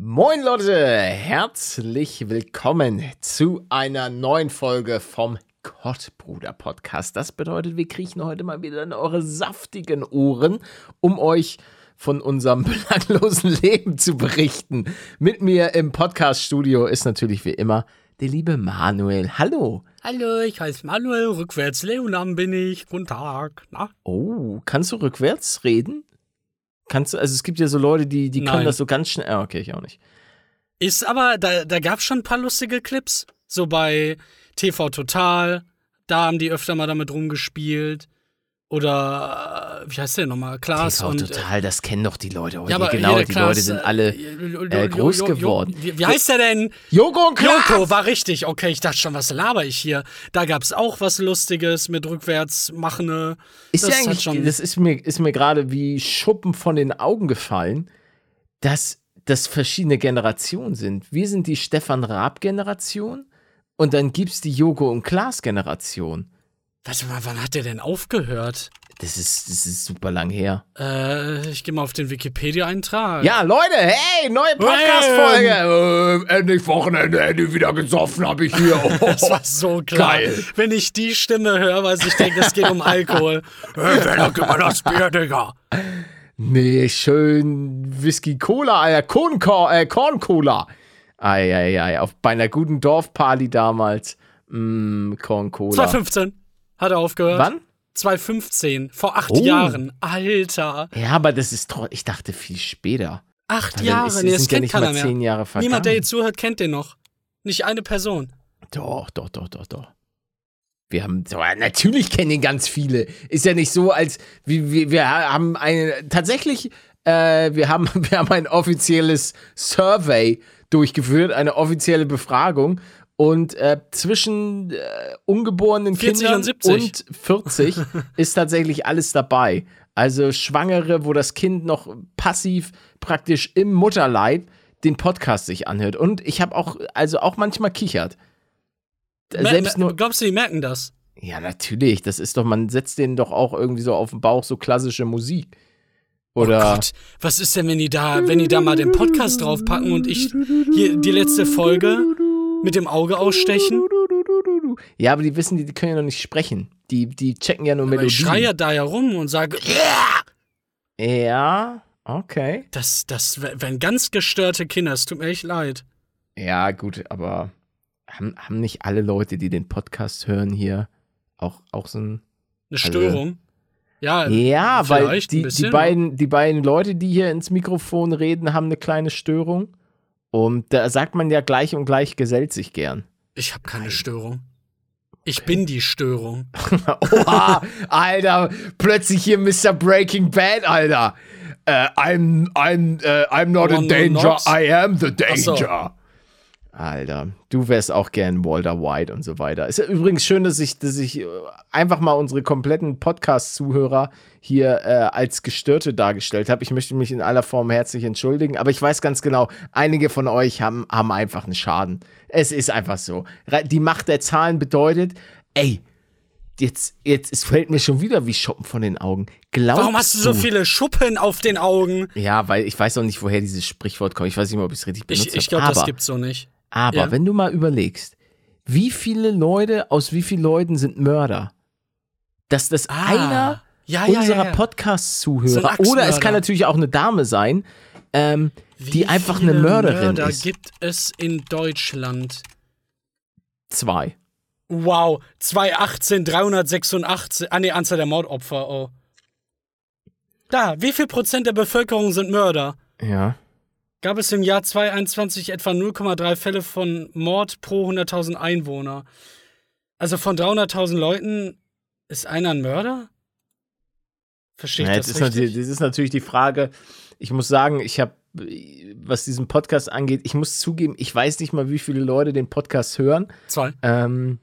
Moin Leute, herzlich willkommen zu einer neuen Folge vom Kottbruder Podcast. Das bedeutet, wir kriechen heute mal wieder in eure saftigen Ohren, um euch von unserem belanglosen Leben zu berichten. Mit mir im Podcast-Studio ist natürlich wie immer der liebe Manuel. Hallo. Hallo, ich heiße Manuel, rückwärts Leonam bin ich. Guten Tag. Na? Oh, kannst du rückwärts reden? Kannst du, also es gibt ja so Leute, die, die können das so ganz schnell. Ah, okay, ich auch nicht. Ist aber, da, da gab es schon ein paar lustige Clips. So bei TV Total, da haben die öfter mal damit rumgespielt. Oder, äh, wie heißt der nochmal? Klaas TV und. äh, total, das kennen doch die Leute heute. ja, aber genau, die Klaas, Leute sind alle äh, äh, groß Jo- Jo- Jo- geworden. Wie, wie heißt der denn? Joko und Klaas! Joko war richtig. Okay, ich dachte schon, was laber ich hier? Da gab es auch was Lustiges mit rückwärts machende. Ist das ja eigentlich, schon- das ist mir, ist mir gerade wie Schuppen von den Augen gefallen, dass das verschiedene Generationen sind. Wir sind die Stefan Raab-Generation und dann gibt's die Joko und Klaas-Generation. Warte mal, wann hat der denn aufgehört? Das ist, das ist super lang her. Äh, ich gehe mal auf den Wikipedia-Eintrag. Ja, Leute, hey, neue Podcast-Folge. Äh, endlich Wochenende, endlich wieder gesoffen habe ich hier. Oh, Das war so klar. Geil. Wenn ich die Stimme höre, weiß ich denke, es geht um Alkohol. Hey, wer gib mal das Bier, Digga. Nee, schön Whisky Cola, Alter. Korn, äh, Korn Cola. Eieiei, auf bei einer guten Dorfparty damals. Mm, Korn Cola. 2015 hat er aufgehört. Wann? 2015, vor acht Oh. Jahren. Alter. Ja, aber das ist trotzdem, ich dachte viel später. Acht Jahre. ist- nee, das sind ja kennt nicht keiner mehr. zehn Jahre vergangen. Niemand, der hier zuhört, kennt den noch. Nicht eine Person. Doch, doch, doch, doch, doch. Wir haben, natürlich kennen ihn ganz viele. Ist ja nicht so, als wir, wir, wir haben eine, tatsächlich, äh, wir haben, wir haben ein offizielles Survey durchgeführt, eine offizielle Befragung. Und äh, zwischen äh, ungeborenen 40 Kindern und 70. und 40 ist tatsächlich alles dabei. Also Schwangere, wo das Kind noch passiv praktisch im Mutterleib den Podcast sich anhört. Und ich habe auch, also auch manchmal kichert. Selbst Mer- nur, Glaubst du, die merken das? ja, natürlich. Das ist doch, man setzt denen doch auch irgendwie so auf den Bauch so klassische Musik. Oder. Oh Gott, was ist denn, wenn die da, wenn die da mal den Podcast draufpacken und ich hier die letzte Folge mit dem Auge ausstechen? Ja, aber die wissen, die, die können ja noch nicht sprechen. Die, die checken ja nur Aber Melodien. ich schreie ja da ja rum und sage, Ja, okay. das, das wären ganz gestörte Kinder, es tut mir echt leid. Ja, gut, aber haben, haben nicht alle Leute, die den Podcast hören, hier auch, auch so ein. Eine Störung. Ja, Ja, weil die, die, beiden, die beiden Leute, die hier ins Mikrofon reden, haben eine kleine Störung. Und da sagt man ja gleich und gleich gesellt sich gern. ich habe keine Störung. Ich bin die Störung. Oha, Alter, plötzlich hier Mr. Breaking Bad, Alter. Äh, I'm, I'm, äh, I'm not Oh, in danger, not. I am the danger. Alter, du wärst auch gern Walter White und so weiter. Ist ja übrigens schön, dass ich, dass ich äh, einfach mal unsere kompletten Podcast-Zuhörer hier äh, als Gestörte dargestellt habe. Ich möchte mich in aller Form herzlich entschuldigen, aber ich weiß ganz genau, einige von euch haben, haben einfach einen Schaden. Es ist einfach so. Die Macht der Zahlen bedeutet, ey, jetzt, jetzt, es fällt mir schon wieder wie Schuppen von den Augen. Glaubst Warum hast du so viele Schuppen auf den Augen? Ja, weil ich weiß auch nicht, woher dieses Sprichwort kommt. Ich weiß nicht mal, ob ich es richtig benutzt Ich, ich glaube, das gibt's so nicht. Aber Ja. wenn du mal überlegst, wie viele Leute aus wie vielen Leuten sind Mörder? Dass das Ah, einer ja, ja, unserer ja. Podcast-Zuhörer So oder es kann natürlich auch eine Dame sein, ähm, die einfach eine viele Mörderin Mörder ist. gibt es in Deutschland? Zwei. Wow, 2018 386. Ah, nee, Anzahl der Mordopfer. Oh. Da, wie viel Prozent der Bevölkerung sind Mörder? Ja. Gab es im Jahr 2021 etwa 0,3 Fälle von Mord pro 100.000 Einwohner. Also von 300.000 Leuten ist einer ein Mörder? Verstehe ich ja das ist richtig? natürlich, das ist natürlich die Frage. Ich muss sagen, ich habe, was diesen Podcast angeht, ich muss zugeben, ich weiß nicht mal, wie viele Leute den Podcast hören. Zwei. Ähm,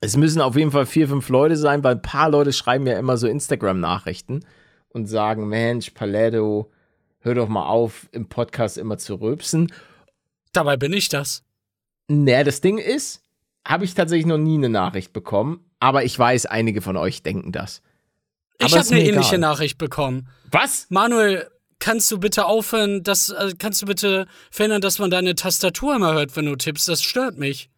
es müssen auf jeden Fall vier, fünf Leute sein, weil ein paar Leute schreiben ja immer so Instagram-Nachrichten und sagen, Mensch, Paletto, hör doch mal auf, im Podcast immer zu rülpsen. Dabei bin ich das. Naja, das Ding ist, habe ich tatsächlich noch nie eine Nachricht bekommen, aber ich weiß, einige von euch denken das. Ich Aber habe ist eine ähnliche egal. Nachricht bekommen. Was? Manuel, kannst du bitte aufhören, das, äh, kannst du bitte verhindern, dass man deine Tastatur immer hört, wenn du tippst? Das stört mich.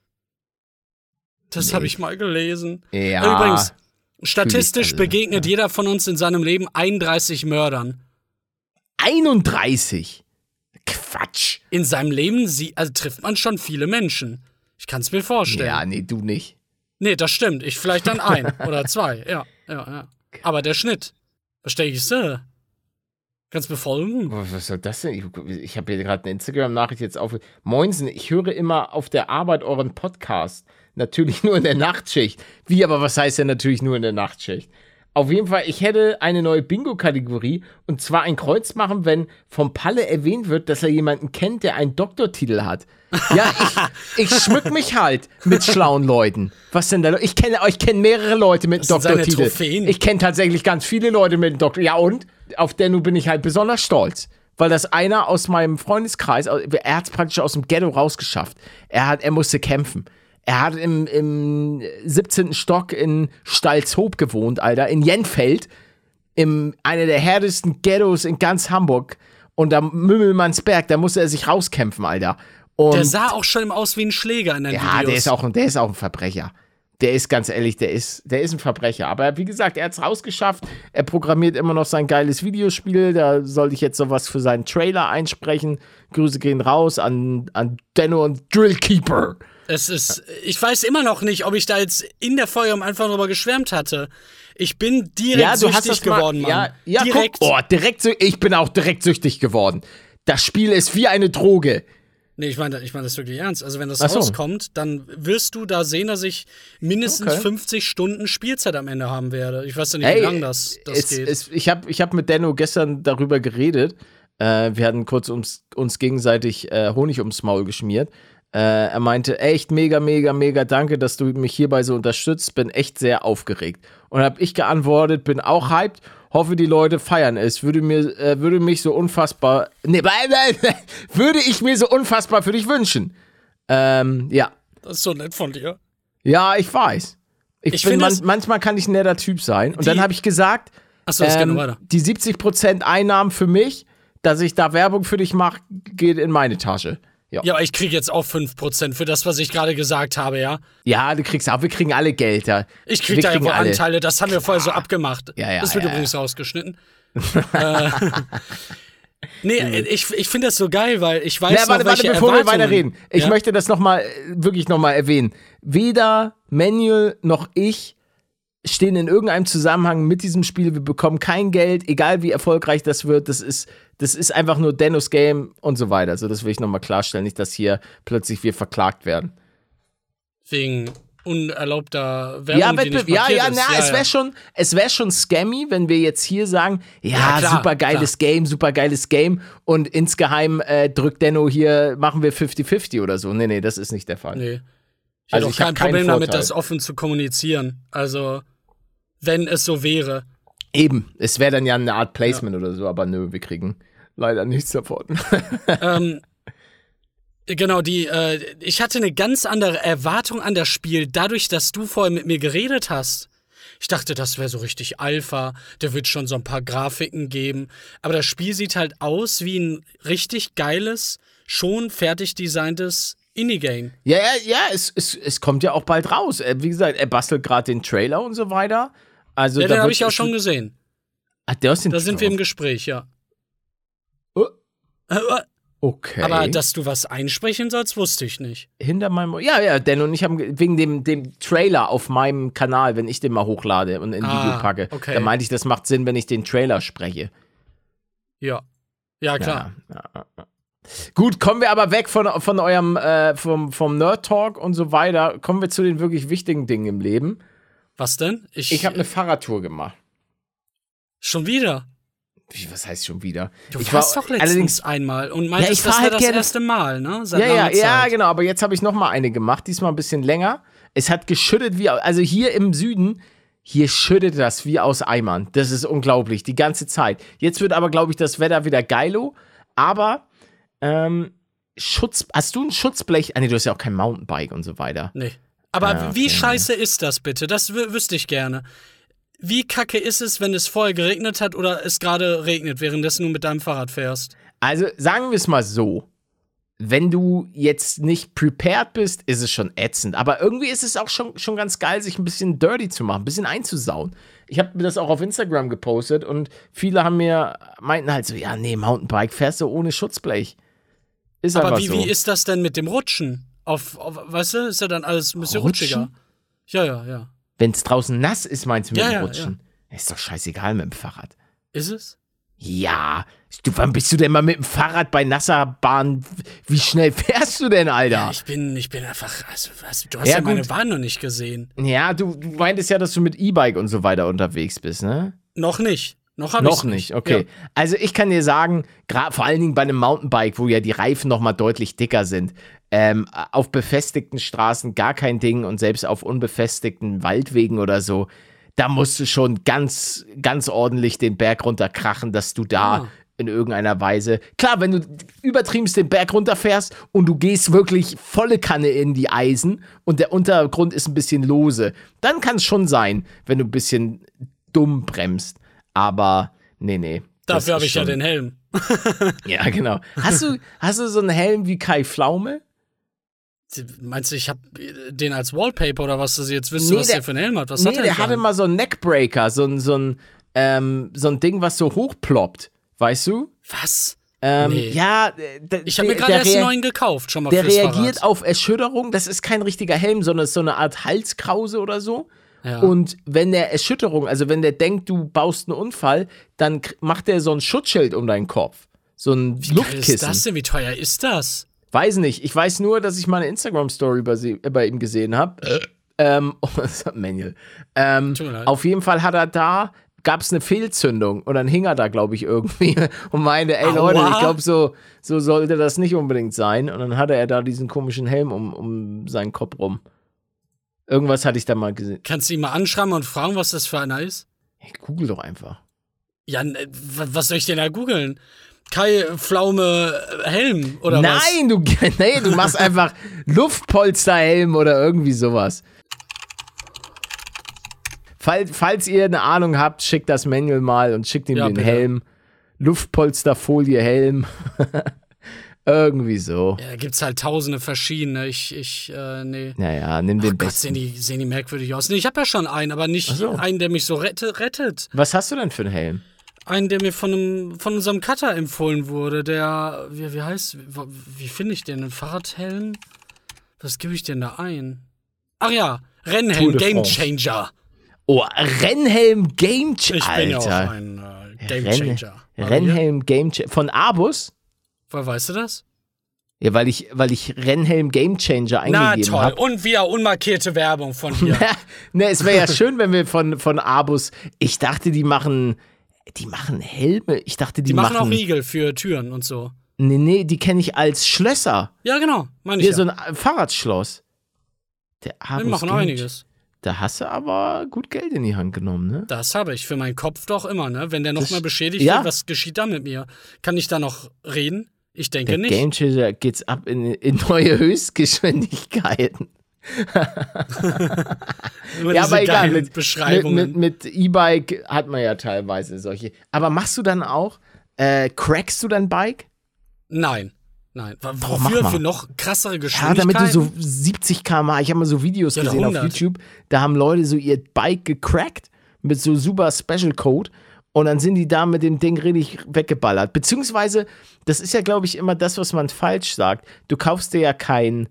Das Nee. habe ich mal gelesen. Ja. Übrigens, statistisch begegnet jeder von uns in seinem Leben 31 Mördern. 31. Quatsch. In seinem Leben sie, also trifft man schon viele Menschen. Ich kann es mir vorstellen. Ja, nee, du nicht. Nee, das stimmt. Ich vielleicht dann ein oder zwei. Ja, ja, ja. Aber der Schnitt. Verstehst du? Kannst befolgen? Oh, Was soll das denn? Ich, ich habe hier gerade eine Instagram-Nachricht jetzt auf. Moinsen, ich höre immer auf der Arbeit euren Podcast. Natürlich nur in der Nachtschicht. Wie, aber was heißt denn natürlich nur in der Nachtschicht? Auf jeden Fall, ich hätte eine neue Bingo-Kategorie und zwar ein Kreuz machen, wenn vom Palle erwähnt wird, dass er jemanden kennt, der einen Doktortitel hat. Ja, ich, ich schmück mich halt mit schlauen Leuten. Was denn da? Ich kenne, ich kenne mehrere Leute mit Das Doktortitel. Ich kenne tatsächlich ganz viele Leute mit einem Doktor. Ja und? Auf Denno bin ich halt besonders stolz. Weil das einer aus meinem Freundeskreis, er hat es praktisch aus dem Ghetto rausgeschafft. Er, hat, er musste kämpfen. Er hat im, im 17. Stock in Stalzhoop gewohnt, Alter, in Jenfeld, im einer der härtesten Ghettos in ganz Hamburg. Und da Mümmelmannsberg, da musste er sich rauskämpfen, Alter. Und Der sah auch schon aus wie ein Schläger in den ja, Videos. der ist, auch, der ist auch ein Verbrecher. Der ist ganz ehrlich, der ist, der ist ein Verbrecher. Aber wie gesagt, er hat es rausgeschafft. Er programmiert immer noch sein geiles Videospiel. Da sollte ich jetzt sowas für seinen Trailer einsprechen. Grüße gehen raus an, an Denno und Drillkeeper. Es ist, ich weiß immer noch nicht, ob ich da jetzt in der Folge am Anfang drüber geschwärmt hatte. Ich bin direkt Ja, süchtig das mal, geworden, Mann. Ja, ja direkt. Guck, oh, direkt, ich bin auch direkt süchtig geworden. Das Spiel ist wie eine Droge. Nee, ich meine ich mein das wirklich ernst. Also, wenn das so. rauskommt, dann wirst du da sehen, dass ich mindestens Okay. 50 Stunden Spielzeit am Ende haben werde. Ich weiß ja nicht, wie Hey, lange das, das geht. Es, ich habe ich hab mit Denno gestern darüber geredet. Äh, wir hatten kurz uns, uns gegenseitig äh, Honig ums Maul geschmiert. Äh, er meinte, echt mega, mega, mega danke, dass du mich hierbei so unterstützt. Bin echt sehr aufgeregt. Und habe ich geantwortet, bin auch hyped. Hoffe, die Leute feiern es. Würde mir, äh, würde mich so unfassbar, nee, würde ich mir so unfassbar für dich wünschen. Ähm, ja. das ist so nett von dir. Ja, ich weiß. Ich, Ich bin man, das- manchmal kann ich ein netter Typ sein. Und dann habe ich gesagt, Achso, das geht noch ähm, weiter. die 70% Einnahmen für mich, dass ich da Werbung für dich mache, geht in meine Tasche. Ja, ja. Ja, aber ich kriege jetzt auch 5% für das, was ich gerade gesagt habe, ja? du kriegst auch, wir kriegen alle Geld. Ja. Ich krieg Wir da ja wohl. Anteile, das haben wir vorher so abgemacht. Ja, ja, das wird ja, übrigens rausgeschnitten. äh, nee, ich, ich finde das so geil, weil ich weiß Ja, noch, warte, warte, welche bevor wir weiterreden. Ich ja? möchte das nochmal, wirklich nochmal erwähnen. Weder Manuel noch ich stehen in irgendeinem Zusammenhang mit diesem Spiel. Wir bekommen kein Geld, egal wie erfolgreich das wird. Das ist, das ist einfach nur Dennos Game und so weiter. Also, das will ich nochmal klarstellen. Nicht, dass hier plötzlich wir verklagt werden. Wegen unerlaubter Werbung, Ja, Wettbewerb, ja, ja, na, es wäre schon, es wäre schon scammy, wenn wir jetzt hier sagen, ja, Ja, super geiles Game, super geiles Game und insgeheim äh, drückt Denno hier, machen wir 50-50 oder so. Nee, nee, das ist nicht der Fall. Nee. Ich Also hätte ich auch hab kein Problem damit, das offen zu kommunizieren. Also, wenn es so wäre. Eben, es wäre dann ja eine Art Placement oder so, aber nö, wir kriegen leider nichts davon. ähm, genau, die, äh, ich hatte eine ganz andere Erwartung an das Spiel, dadurch, dass du vorher mit mir geredet hast. Ich dachte, das wäre so richtig Alpha, der wird schon so ein paar Grafiken geben. Aber das Spiel sieht halt aus wie ein richtig geiles, schon fertig designtes Indie-Game. ja, ja, ja, es, es, es kommt ja auch bald raus. Äh, Wie gesagt, er bastelt gerade den Trailer und so weiter. Also, Ja, da den habe ich auch schon gesehen. Ach, der ist den Da sind wir im Gespräch, ja. Oh. Äh, Okay. Aber dass du was einsprechen sollst, wusste ich nicht. Hinter meinem. Ja, ja, Dan und ich haben ge- wegen dem, dem Trailer auf meinem Kanal, wenn ich den mal hochlade und in ein Ah, Video packe, okay. da meinte ich, das macht Sinn, wenn ich den Trailer spreche. Ja. Ja, klar. Ja, ja. Gut, kommen wir aber weg von, von eurem äh, vom, vom Nerd Talk und so weiter. Kommen wir zu den wirklich wichtigen Dingen im Leben. Was denn? Ich, Ich habe eine Fahrradtour gemacht. Schon wieder. Wie, was heißt schon wieder? Du ich warst doch letztens allerdings einmal und meintest, Ja, ich das halt das gerne- erste Mal, ne? Seit Ja, ja, langer ja, Zeit. genau. Aber jetzt habe ich noch mal eine gemacht. Diesmal ein bisschen länger. Es hat geschüttet wie, also hier im Süden, hier schüttet das wie aus Eimern. Das ist unglaublich, die ganze Zeit. Jetzt wird aber, glaube ich, das Wetter wieder geilo. Aber, ähm, Schutz, hast du ein Schutzblech? Ah, nee, du hast ja auch kein Mountainbike und so weiter. Nee. Aber Ja, wie okay. scheiße ist das bitte? Das wü- wüsste ich gerne. wie kacke ist es, wenn es vorher geregnet hat oder es gerade regnet, währenddessen du mit deinem Fahrrad fährst? Also sagen wir es mal so. Wenn du jetzt nicht prepared bist, ist es schon ätzend. Aber irgendwie ist es auch schon, schon ganz geil, sich ein bisschen dirty zu machen, ein bisschen einzusauen. Ich habe mir das auch auf Instagram gepostet und viele haben mir meinten halt so, ja, nee, Mountainbike fährst du ohne Schutzblech. Ist Aber wie, so. wie ist das denn mit dem Rutschen? Auf, auf weißt du, ist ja dann alles ein bisschen Rutschen? rutschiger. Ja, ja, ja. Wenn es draußen nass ist, meinst du mit Ja, dem ja, Rutschen? Ist doch scheißegal mit dem Fahrrad. Ist es? Ja, du, wann bist du denn mal mit dem Fahrrad bei nasser Bahn? Wie schnell fährst du denn, Alter? Ja, ich bin, ich bin einfach, also, was, du hast Ja, ja, meine. Bahn noch nicht gesehen. Ja, du, du meintest ja, dass du mit E-Bike und so weiter unterwegs bist, ne? Noch nicht. Noch habe Noch ich nicht, okay. Also ich kann dir sagen, vor allen Dingen bei einem Mountainbike, wo ja die Reifen noch mal deutlich dicker sind, ähm, auf befestigten Straßen gar kein Ding und selbst auf unbefestigten Waldwegen oder so, da musst du schon ganz, ganz ordentlich den Berg runterkrachen, dass du da Ah. in irgendeiner Weise. Klar, wenn du übertriebenst den Berg runterfährst und du gehst wirklich volle Kanne in die Eisen und der Untergrund ist ein bisschen lose, dann kann es schon sein, wenn du ein bisschen dumm bremst. Aber nee, nee. Dafür habe ich ja schon- den Helm. Ja, genau. Hast du, hast du so einen Helm wie Kai Pflaume? Meinst du, ich habe den als Wallpaper oder was? Dass ihr jetzt wisst, Nee, was der- der für einen Helm hat? Was nee, hat er der denn für hatte mal so einen Neckbreaker, so ein, so ein, ähm, so ein Ding, was so hochploppt. Weißt du? Was? Ähm, Nee. Ja, Ich habe mir der- gerade der erst einen neuen gekauft, schon mal Der reagiert Fahrrad. auf Erschütterung. Das ist kein richtiger Helm, sondern ist so eine Art Halskrause oder so. Ja. Und wenn der Erschütterung, also wenn der denkt, du baust einen Unfall, dann macht der so ein Schutzschild um deinen Kopf. So ein Wie Luftkissen. ist das denn? Wie teuer ist das? Weiß nicht. Ich weiß nur, dass ich mal eine Instagram-Story bei, sie- äh, bei ihm gesehen habe. Ähm, oh, das ist ein Manual. Ähm, auf jeden Fall hat er da, gab es eine Fehlzündung und dann hing er da, glaube ich, irgendwie und meinte, ey Aua. Leute, ich glaube, so, so sollte das nicht unbedingt sein. Und dann hatte er da diesen komischen Helm um, um seinen Kopf rum. Irgendwas hatte ich da mal gesehen. Kannst du ihn mal anschreiben und fragen, was das für einer ist? Ich google doch einfach. Ja, was soll ich denn da googeln? Kai Pflaume äh, Helm oder was? Nein, du, nee, du machst einfach Luftpolsterhelm oder irgendwie sowas. Fall, falls ihr eine Ahnung habt, schickt das Manual mal und schickt ihm Ja, den bitte. Helm. Luftpolsterfolie Helm. irgendwie so. Ja, da gibt's halt tausende verschiedene. Ich, ich, äh, nee. Naja, nimm den Ach Gott, sehen die, sehen die merkwürdig aus. Nee, ich habe ja schon einen, aber nicht so. einen, der mich so rette, rettet. Was hast du denn für einen Helm? Einen, der mir von, einem, von unserem Cutter empfohlen wurde, der, wie, wie heißt, wie, wie finde ich den? Ein Fahrradhelm? Was gebe ich denn da ein? Ach ja, Rennhelm, de Game France. Changer. Oh, Rennhelm Game Ich bin ja auch ein äh, Game Renn- Rennhelm Game Changer. Von Abus? Woher weißt du das? Ja, weil ich, weil ich Rennhelm Game Changer Na eingegeben toll. habe. Und wieder unmarkierte Werbung von dir. ne, es wäre ja schön, wenn wir von, von Abus. Ich dachte, die machen. Die machen Helme. Ich dachte, die, Die machen auch Riegel für Türen und so. Nee, nee, die kenne ich als Schlösser. Ja, genau. Meine ich Hier ja. so ein Fahrradschloss. Der Abus Wir machen Game- einiges. Da hast du aber gut Geld in die Hand genommen, ne? Das habe ich für meinen Kopf doch immer, ne? Wenn der nochmal beschädigt ja. wird, was geschieht da mit mir? Kann ich da noch reden? Ich denke Der nicht. Game Changer geht's ab in, in neue Höchstgeschwindigkeiten. Ja, aber egal. Mit, mit, Beschreibungen. mit, E-Bike hat man ja teilweise solche. Aber machst du dann auch, äh, crackst du dein Bike? Nein. Nein. Doch, Wofür? mal. Für noch krassere Ja, Geschwindigkeiten? damit du so 70 km Ich habe mal so Videos Ja, gesehen auf 100. YouTube. Da haben Leute so ihr Bike gecrackt mit so super Special Code. Und dann sind die da mit dem Ding richtig weggeballert. Beziehungsweise, das ist ja, glaube ich, immer das, was man falsch sagt. Du kaufst dir ja kein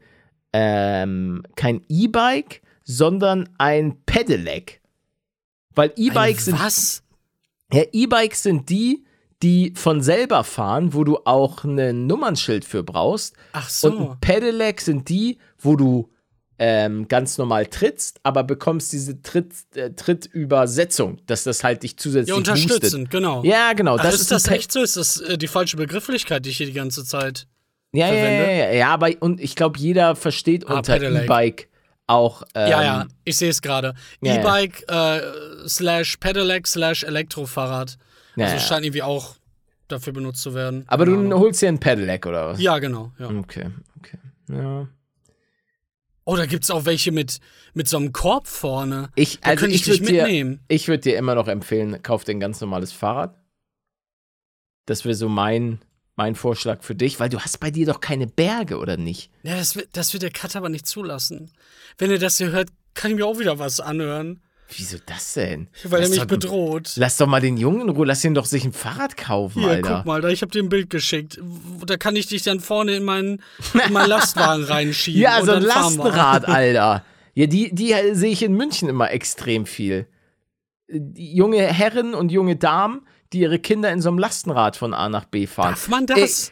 ähm, kein E-Bike, sondern ein Pedelec. Weil E-Bikes sind Was? ja, E-Bikes sind die, die von selber fahren, wo du auch ein Nummernschild für brauchst. Ach so. Und ein Pedelec sind die, wo du ähm, ganz normal trittst, aber bekommst diese Tritt, äh, Trittübersetzung, dass das halt dich zusätzlich ja, unterstützend, genau. boostet. Ja, genau. Ach, das ist, ist, das echt so? Ist das äh, die falsche Begrifflichkeit, die ich hier die ganze Zeit. Ja, ja, ja, verwende? ja, ja, aber und ich glaube, jeder versteht Ah, unter. E-Bike auch. Ähm, ja, ja, ich sehe es gerade. ja, ja. E-Bike äh, slash Pedelec slash Elektrofahrrad. Ja, also ja. scheint irgendwie auch dafür benutzt zu werden. Aber Keine du holst dir ein Pedelec oder was? Ja, genau. Ja. Okay, okay. Ja. Oh, da gibt's auch welche mit, mit so einem Korb vorne. Ich, Da also ich ich dich würde dir, mitnehmen. ich würd dir immer noch empfehlen, kauf dir ein ganz normales Fahrrad. Das wäre so mein, mein Vorschlag für dich, weil du hast bei dir doch keine Berge, oder nicht? Ja, das, wird- das wird der Cut aber nicht zulassen. Wenn er das hier hört, kann ich mir auch wieder was anhören. Wieso das denn? Weil er Lass mich doch- bedroht. Lass doch mal den Jungen in Ruhe, lass ihn doch sich ein Fahrrad kaufen, Hier, Alter. guck mal, da, ich habe dir ein Bild geschickt. Da kann ich dich dann vorne in meinen, in meinen Lastwagen reinschieben. Ja, so ein. Lastenrad, Alter. Ja, die, die sehe ich in München immer extrem viel. Die junge Herren und junge Damen, die ihre Kinder in so einem Lastenrad von A nach B fahren. Darf man das?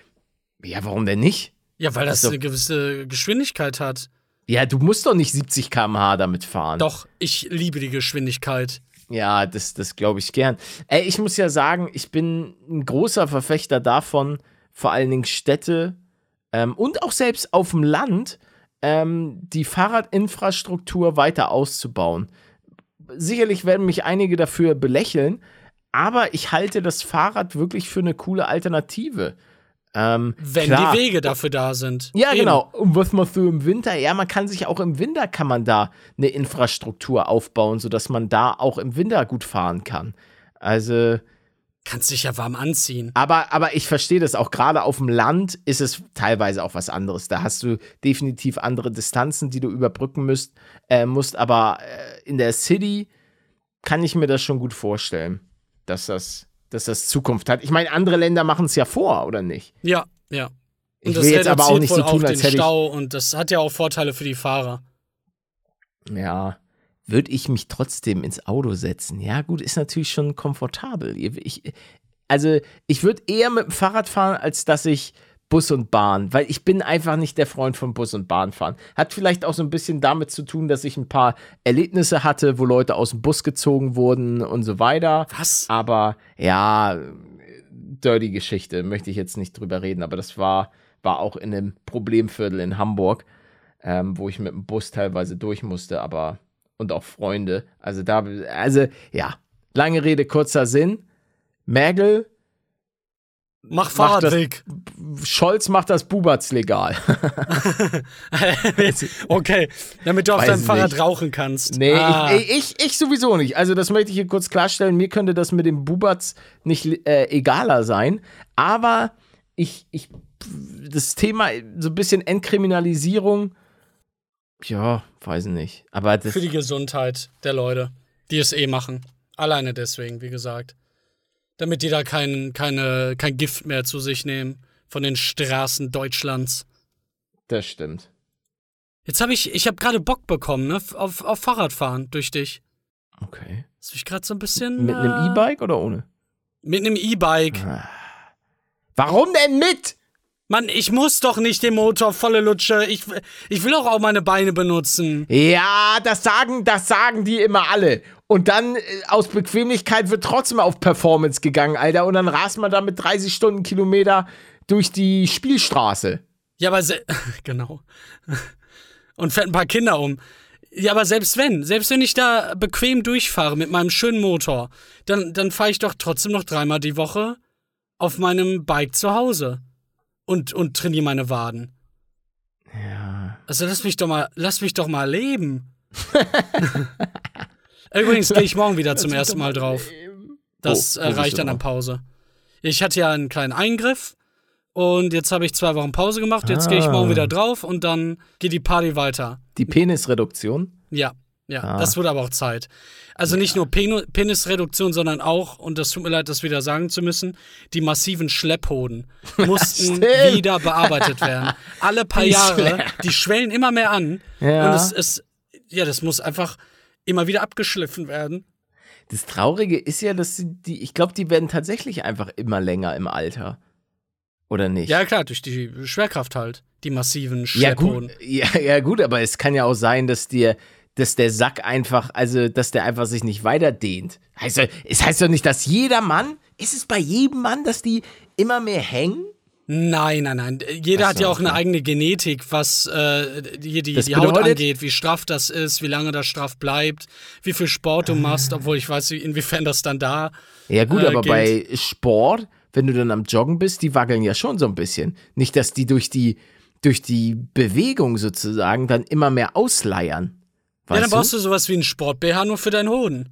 Ja, warum denn nicht? ja, weil das also- eine gewisse Geschwindigkeit hat. Ja, du musst doch nicht 70 km/h damit fahren. Doch, ich liebe die Geschwindigkeit. Ja, das, das glaube ich gern. Ey, ich muss ja sagen, ich bin ein großer Verfechter davon, vor allen Dingen Städte ähm, und auch selbst auf dem Land ähm, die Fahrradinfrastruktur weiter auszubauen. Sicherlich werden mich einige dafür belächeln, aber ich halte das Fahrrad wirklich für eine coole Alternative. Ähm, Wenn klar, die Wege dafür da sind. ja, Eben. genau. Und was man so im Winter, ja, man kann sich auch im Winter kann man da eine Infrastruktur aufbauen, sodass man da auch im Winter gut fahren kann. Also, Kannst dich ja warm anziehen. aber, aber ich verstehe das auch. Gerade auf dem Land ist es teilweise auch was anderes. Da hast du definitiv andere Distanzen, die du überbrücken müsst, äh, musst. Aber äh, in der City kann ich mir das schon gut vorstellen, dass das, dass das Zukunft hat. Ich meine, andere Länder machen es ja vor, oder nicht? Ja, ja. Ich will jetzt aber auch nicht so tun, als den hätte ich- Stau und das hat ja auch Vorteile für die Fahrer. Ja, würde ich mich trotzdem ins Auto setzen. Ja, gut, ist natürlich schon komfortabel. Ich, also, ich würde eher mit dem Fahrrad fahren, als dass ich Bus und Bahn, weil ich bin einfach nicht der Freund von Bus und Bahn fahren. Hat vielleicht auch so ein bisschen damit zu tun, dass ich ein paar Erlebnisse hatte, wo Leute aus dem Bus gezogen wurden und so weiter. Was? Aber ja, dirty Geschichte, möchte ich jetzt nicht drüber reden, aber das war, war auch in einem Problemviertel in Hamburg, ähm, wo ich mit dem Bus teilweise durch musste, aber und auch Freunde. Also da, also ja, lange Rede, kurzer Sinn. Merkel, Mach das- Fahrradweg. Scholz macht das Bubatz legal. okay, damit du auf Weiß deinem Fahrrad nicht. rauchen kannst. Nee, ah, ich, ich, ich sowieso nicht. Also, das möchte ich hier kurz klarstellen. Mir könnte das mit dem Bubatz nicht äh, egaler sein. Aber ich, ich, das Thema, so ein bisschen Entkriminalisierung, ja, weiß nicht. Aber das, für die Gesundheit der Leute, die es eh machen. Alleine deswegen, wie gesagt. Damit die da kein, keine, kein Gift mehr zu sich nehmen von den Straßen Deutschlands. das stimmt. Jetzt habe ich, ich habe gerade Bock bekommen, ne, auf, auf Fahrradfahren durch dich. Okay. Das ich gerade so ein bisschen. Mit einem äh, E-Bike oder ohne? Mit einem E-Bike. Warum denn mit? Mann, ich muss doch nicht den Motor volle Lutsche. Ich, ich will doch auch meine Beine benutzen. Ja, das sagen, das sagen die immer alle. Und dann äh, aus Bequemlichkeit wird trotzdem auf Performance gegangen, Alter. Und dann rast man da mit 30 Stundenkilometer durch die Spielstraße. Ja, aber se genau. Und fährt ein paar Kinder um. Ja, aber selbst wenn, selbst wenn ich da bequem durchfahre mit meinem schönen Motor, dann, dann fahre ich doch trotzdem noch dreimal die Woche auf meinem Bike zu Hause und, und trainiere meine Waden. Ja. Also lass mich doch mal, lass mich doch mal leben. Übrigens gehe ich morgen wieder zum ersten Mal drauf. Das Wo- äh, reicht dann an Pause. Ich hatte ja einen kleinen Eingriff und jetzt habe ich zwei Wochen Pause gemacht. Jetzt gehe ich Ah. morgen wieder drauf und dann geht die Party weiter. Die Penisreduktion. Ja, ja, Ah. das wird aber auch Zeit. Also nicht nur Pen Penisreduktion, sondern auch, und das tut mir leid, das wieder sagen zu müssen, die massiven Schlepphoden mussten wieder bearbeitet werden. Alle paar Die Jahre, die schwellen immer mehr an. Ja. Und es ist, ja, das muss einfach immer wieder abgeschliffen werden. Das Traurige ist ja, dass sie die, ich glaube, die werden tatsächlich einfach immer länger im Alter. Oder nicht? Ja, klar, durch die Schwerkraft halt. Die massiven ja, Schlepphoden. gut, ja, ja, gut, aber es kann ja auch sein, dass dir, dass der Sack einfach, also, dass der einfach sich nicht weiter dehnt. Heißt, es heißt doch nicht, dass jeder Mann, ist es bei jedem Mann, dass die immer mehr hängen? Nein, nein, nein. Jeder Ach hat so, ja auch eine okay. eigene Genetik, was äh, die, die, die Haut angeht, wie straff das ist, wie lange das straff bleibt, wie viel Sport du machst, obwohl ich weiß, inwiefern das dann da. Ja, gut, Äh, aber gilt. bei Sport, wenn du dann am Joggen bist, die wackeln ja schon so ein bisschen. Nicht, dass die durch die, durch die Bewegung sozusagen dann immer mehr ausleiern. ja, dann brauchst du sowas wie ein Sport-BH nur für deinen Hoden.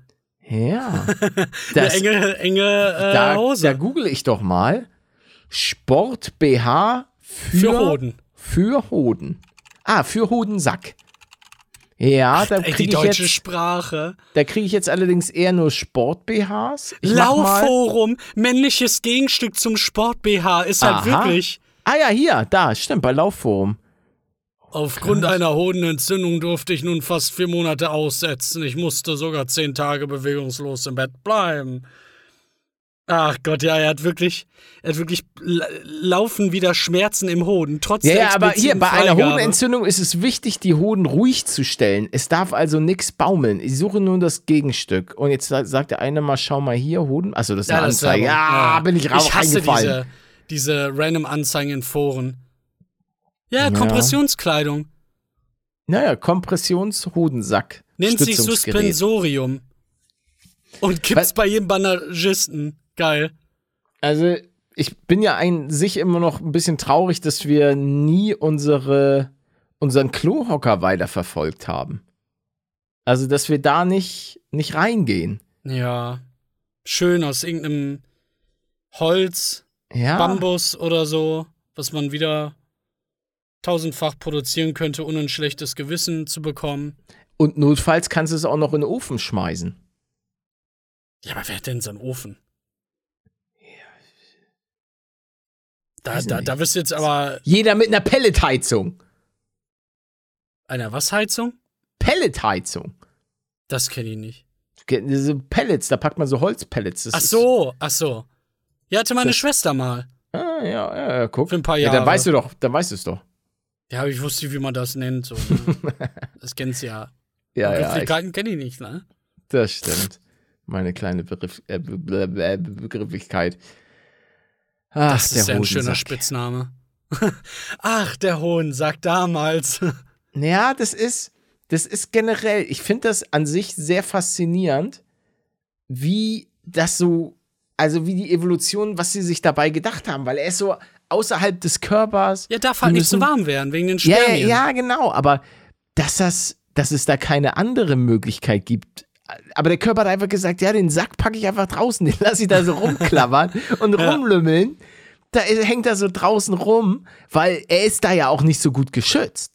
Ja. Das, Eine enge, enge äh, da, Hose. Da google ich doch mal. Sport-BH für, für Hoden. Für Hoden. Ah, für Hodensack. Ja, da die kriege ich, deutsche jetzt- Sprache. da krieg ich jetzt allerdings eher nur. Ich mach mal- Laufforum, männliches Gegenstück zum Sport-BH ist halt Aha. wirklich. Ah ja, hier, da, stimmt, bei Laufforum. Aufgrund einer Hodenentzündung durfte ich nun fast vier Monate aussetzen. Ich musste sogar zehn Tage bewegungslos im Bett bleiben. Ach Gott, ja, er hat wirklich, er hat wirklich la- laufen wieder Schmerzen im Hoden, trotz Ja, ja, aber hier, bei einer. Hodenentzündung ist es wichtig, die Hoden ruhig zu stellen. Es darf also nichts baumeln. Ich suche nun das Gegenstück. Und jetzt sa- sagt der eine mal, schau mal hier, Hoden. Achso, das ist eine Ja, das Anzeige. Werbung. Ja, bin ich raus Ich hasse diese, diese random Anzeigen in Foren. Ja, Kompressionskleidung. Naja, Kompressionshodensack. Nennt sich. Suspensorium. Und gibt's Was- bei jedem Bandagisten. Geil. Also, ich bin ja ein sich immer noch ein bisschen traurig, dass wir nie unsere, unseren Klohocker weiterverfolgt haben. Also, dass wir da nicht, nicht reingehen. Ja. Schön aus irgendeinem Holz, Ja. Bambus oder so, was man wieder tausendfach produzieren könnte, ohne ein schlechtes Gewissen zu bekommen. Und notfalls kannst du es auch noch in den Ofen schmeißen. Ja, aber wer hat denn so einen Ofen? Da, da, da wirst du jetzt aber Jeder mit einer Pelletheizung. einer Wassheizung? Pelletheizung. Das kenne ich nicht. Diese Pellets, da packt man so Holzpellets. Das Ach so, ach so. Ja, hatte meine Schwester mal. Ah, ja, ja, ja, guck. Für ein paar Ja, Jahre. dann weißt du doch, dann weißt du es doch. Ja, aber ich wusste, nicht, wie man das nennt. So, ne? das kennst du ja. Ja, ja, ich, Begrifflichkeiten kenne ich nicht, ne? das stimmt. Meine kleine Begriff, äh, Be- Be- Be- Begrifflichkeit. Ach, Das ist ja ein schöner. Spitzname. Ach, der Hohn, sag damals. Ja, das ist, das ist generell, ich finde das an sich sehr faszinierend, wie das so, also wie die Evolution, was sie sich dabei gedacht haben, weil er ist so außerhalb des Körpers. Ja, darf halt nicht so müssen- warm werden, wegen den Ja, ja, Spermien. ja, genau, aber dass das, dass es da keine andere Möglichkeit gibt. Aber der Körper hat einfach gesagt, ja, den Sack packe ich einfach draußen, den lasse ich da so rumklappern und rumlümmeln. Da hängt er so draußen rum, weil er ist da ja auch nicht so gut geschützt.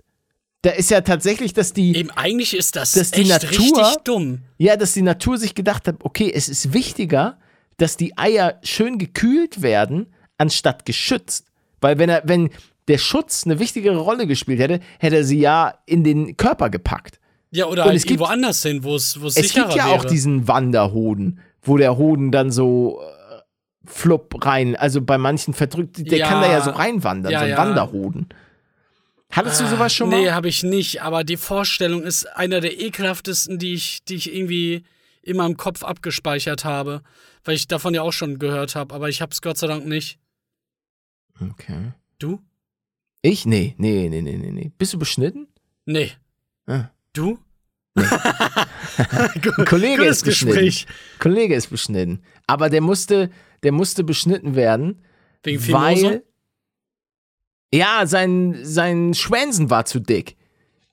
Da ist ja tatsächlich, dass die, Eben, eigentlich ist das Dass die Natur- richtig dumm. ja, dass die Natur sich gedacht hat, okay, es ist wichtiger, dass die Eier schön gekühlt werden, anstatt geschützt. Weil wenn er, wenn der Schutz eine wichtigere Rolle gespielt hätte, hätte er sie ja in den Körper gepackt. Ja, oder Und halt es gibt- irgendwo anders hin, wo es wo es Es sicherer gibt ja wäre. auch diesen Wanderhoden, wo der Hoden dann so äh, flupp rein, also bei manchen verdrückt, der Ja. kann da ja so reinwandern, Ja, so ein ja. Wanderhoden. Hattest du sowas schon mal? Nee, habe ich nicht, aber die Vorstellung ist einer der ekelhaftesten, die ich, die ich irgendwie in meinem Kopf abgespeichert habe. Weil ich davon ja auch schon gehört habe, aber ich hab's Gott sei Dank nicht. Okay. Du? Ich? Nee, nee, nee, nee, nee, nee. Bist du beschnitten? Nee. Ah. Du? Ein Kollege ist beschnitten. Gespräch. Kollege ist beschnitten. Aber der musste, der musste beschnitten werden, Wegen Fimose? weil ja, sein, sein Schwänzen war zu dick.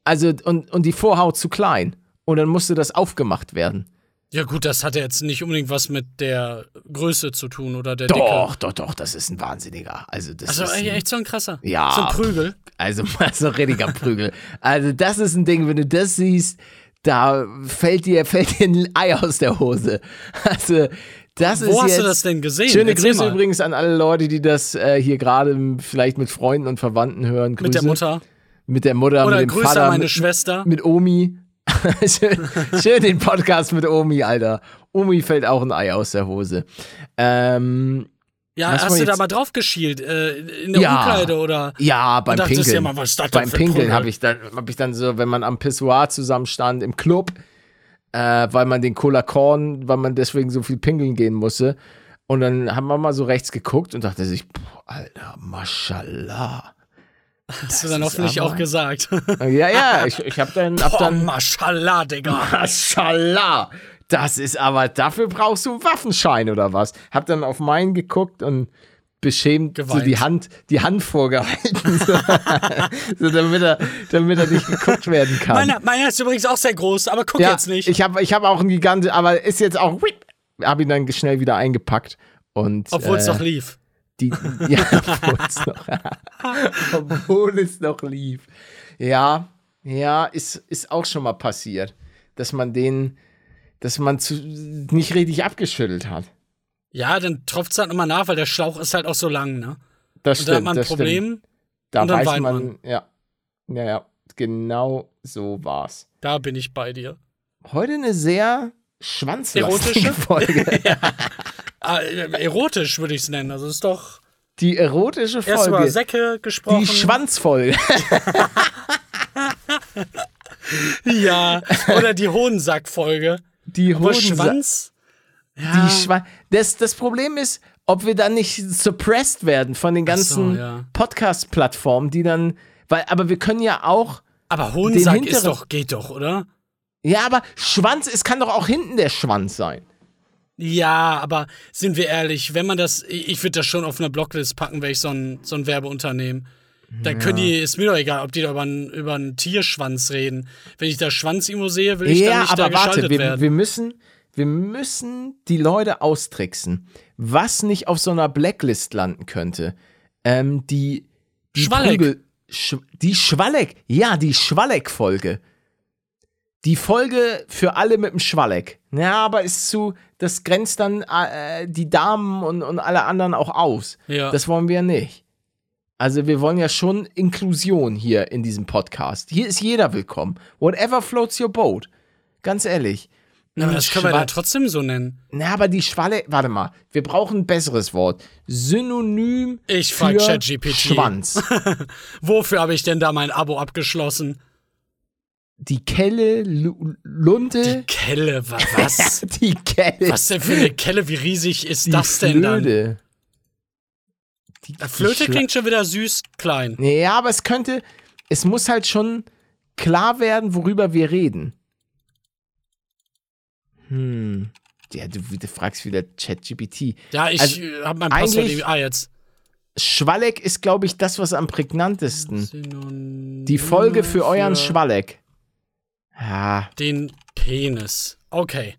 Also und, und die Vorhaut zu klein. Und dann musste das aufgemacht werden. Ja, gut, das hat ja jetzt nicht unbedingt was mit der Größe zu tun oder der Doch, Dicke. doch, doch, das ist ein Wahnsinniger. Also das Also ist ein, echt so ein krasser. Ja. So ein Prügel. also so ein richtiger Prügel. Also das ist ein Ding, wenn du das siehst, da fällt dir, fällt dir ein Ei aus der Hose. Also das ist Wo hast jetzt, du das denn gesehen? Schöne Erzähl Grüße mal. übrigens an alle Leute, die das äh, hier gerade vielleicht mit Freunden und Verwandten hören. Grüße. Mit der Mutter. Mit der Mutter, Oder mit dem Grüße Vater, an meine mit, Schwester. mit Omi. schön, schön den Podcast mit Omi, Alter. Omi fällt auch ein Ei aus der Hose. Ähm, Ja, Was hast du da mal drauf geschielt? Äh, in der Ja. Umkleide oder? ja, beim dachtest Pinkeln. ja mal, was ist beim Pinkeln habe ich, dann- hab ich dann so, wenn man am Pissoir zusammenstand im Club, äh, weil man den Cola Korn, weil man deswegen so viel pinkeln gehen musste. Und dann haben wir mal so rechts geguckt und dachte sich, boah, Alter, Mashallah. Hast du dann hoffentlich auch gesagt. Ja, ja, ich, ich habe dann, hab Boah, dann Maschallah, Digga. Mashallah. Das ist aber, dafür brauchst du einen Waffenschein oder was? Hab dann auf meinen geguckt und beschämt so die Hand, die Hand vorgehalten, so, so damit, er, damit er nicht geguckt werden kann. Meiner, meiner ist übrigens auch sehr groß, aber guck ja, jetzt nicht. Ich habe ich hab auch einen Gigant, aber ist jetzt auch, habe ihn dann schnell wieder eingepackt. Und, Obwohl es äh, doch lief. Die, ja, obwohl es noch, obwohl es noch lief. Ja, ja, ist, ist auch schon mal passiert, dass man den, dass man zu, nicht richtig abgeschüttelt hat. Ja, dann tropft es halt immer nach, weil der Schlauch ist halt auch so lang, ne? Das Und da hat stimmt, man ein Problem. stimmt. Da und dann weiß man, man. ja, ja, ja, genau so war's. Da bin ich bei dir. Heute eine sehr schwanzlastige Erotische? Folge. Ah, äh, erotisch würde ich es nennen. Also es ist doch Die erotische erst über Folge. Säcke gesprochen. Die Schwanzfolge. Ja. Oder die Hohensack-Folge. Die Aber Hodensa- Schwanz? Ja. Die Schwa das, das Problem ist, ob wir dann nicht suppressed werden von den Ach so, ganzen ja. Podcast-Plattformen, die dann. Weil, aber wir können ja auch. Aber hinteren- ist doch, geht doch, oder? Ja, aber Schwanz, es kann doch auch hinten der Schwanz sein. Ja, aber sind wir ehrlich, wenn man das, ich würde das schon auf eine Blocklist packen, wäre ich so ein, so ein Werbeunternehmen. Dann können die, ist mir doch egal, ob die da über einen, über einen Tierschwanz reden. Wenn ich da Schwanz irgendwo sehe, will ich dann Ja, nicht aber da warte, wir, werden. wir, müssen, wir müssen die Leute austricksen. Was nicht auf so einer Blacklist landen könnte. Ähm, die. die Schwalleck. Prügel- Sch die Schwalleck. Ja, die Schwalleck-Folge. Die Folge für alle mit dem Schwalleck. Ja, aber ist zu, das grenzt dann äh, die Damen und, und alle anderen auch aus. Ja. Das wollen wir ja nicht. Also wir wollen ja schon Inklusion hier in diesem Podcast. Hier ist jeder willkommen. Whatever floats your boat. Ganz ehrlich. Ja, aber das können wir dann trotzdem so nennen. Na, aber die Schwalle, warte mal, wir brauchen ein besseres Wort. Synonym Ich für ChatGPT. Schwanz. Wofür habe ich denn da mein Abo abgeschlossen? Die Kelle, Lu Lunte, Kelle, wa- was? die Kelle. was denn für eine Kelle? Wie riesig ist die das denn dann? Die, die Flöte Schla- klingt schon wieder süß klein. Ja, aber es könnte, es muss halt schon klar werden, worüber wir reden. Hm. Ja, du, du fragst wieder ChatGPT. Ja, ich Also, äh, hab mein Passwort. Ah, jetzt. Schwalleck ist, glaube ich, das, was am prägnantesten. Synonym Die Folge für euren Schwalleck. Ja, Den Penis. Okay.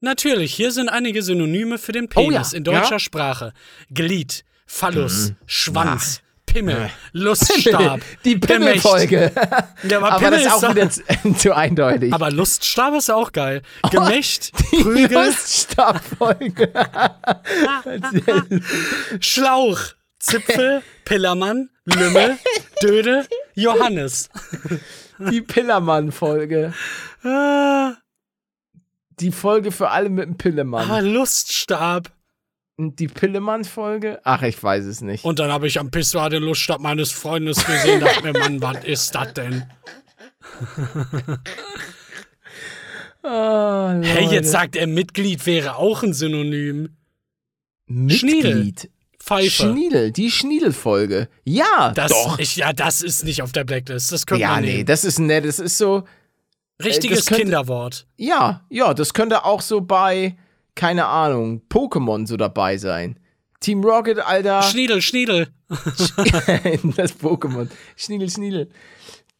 Natürlich, hier sind einige Synonyme für den Oh ja, Penis in deutscher ja. Sprache. Glied, Phallus, Mhm. Schwanz, Pimmel, Luststab. die Pimmelfolge. Ja, aber, Aber Pimmel das ist auch wieder zu, zu eindeutig. aber Luststab ist auch geil. Gemächt, Prügel, Luststabfolge. Schlauch, Zipfel, Pillermann, Lümmel, Döde, Johannes. Die Pillermann-Folge. Ah, Die Folge für alle mit dem Pillemann. aber Luststab. Und die Pillemann-Folge? Ach, ich weiß es nicht. Und dann habe ich am Pissoir den Luststab meines Freundes gesehen. dachte mir, Mann, was ist das denn? Oh, Hey, jetzt sagt er, Mitglied wäre auch ein Synonym. Mitglied. Pfeife. Schniedel, die Schniedel-Folge. Ja, Das, doch. Ich, ja, das ist nicht auf der Blacklist. Das könnte ja, man nee, das ist nett. Das ist so, Richtiges das könnte- Kinderwort. ja, ja, das könnte auch so bei, keine Ahnung, Pokémon so dabei sein. Team Rocket, Alter. Schniedel, Schniedel. das Pokémon. Schniedel, Schniedel.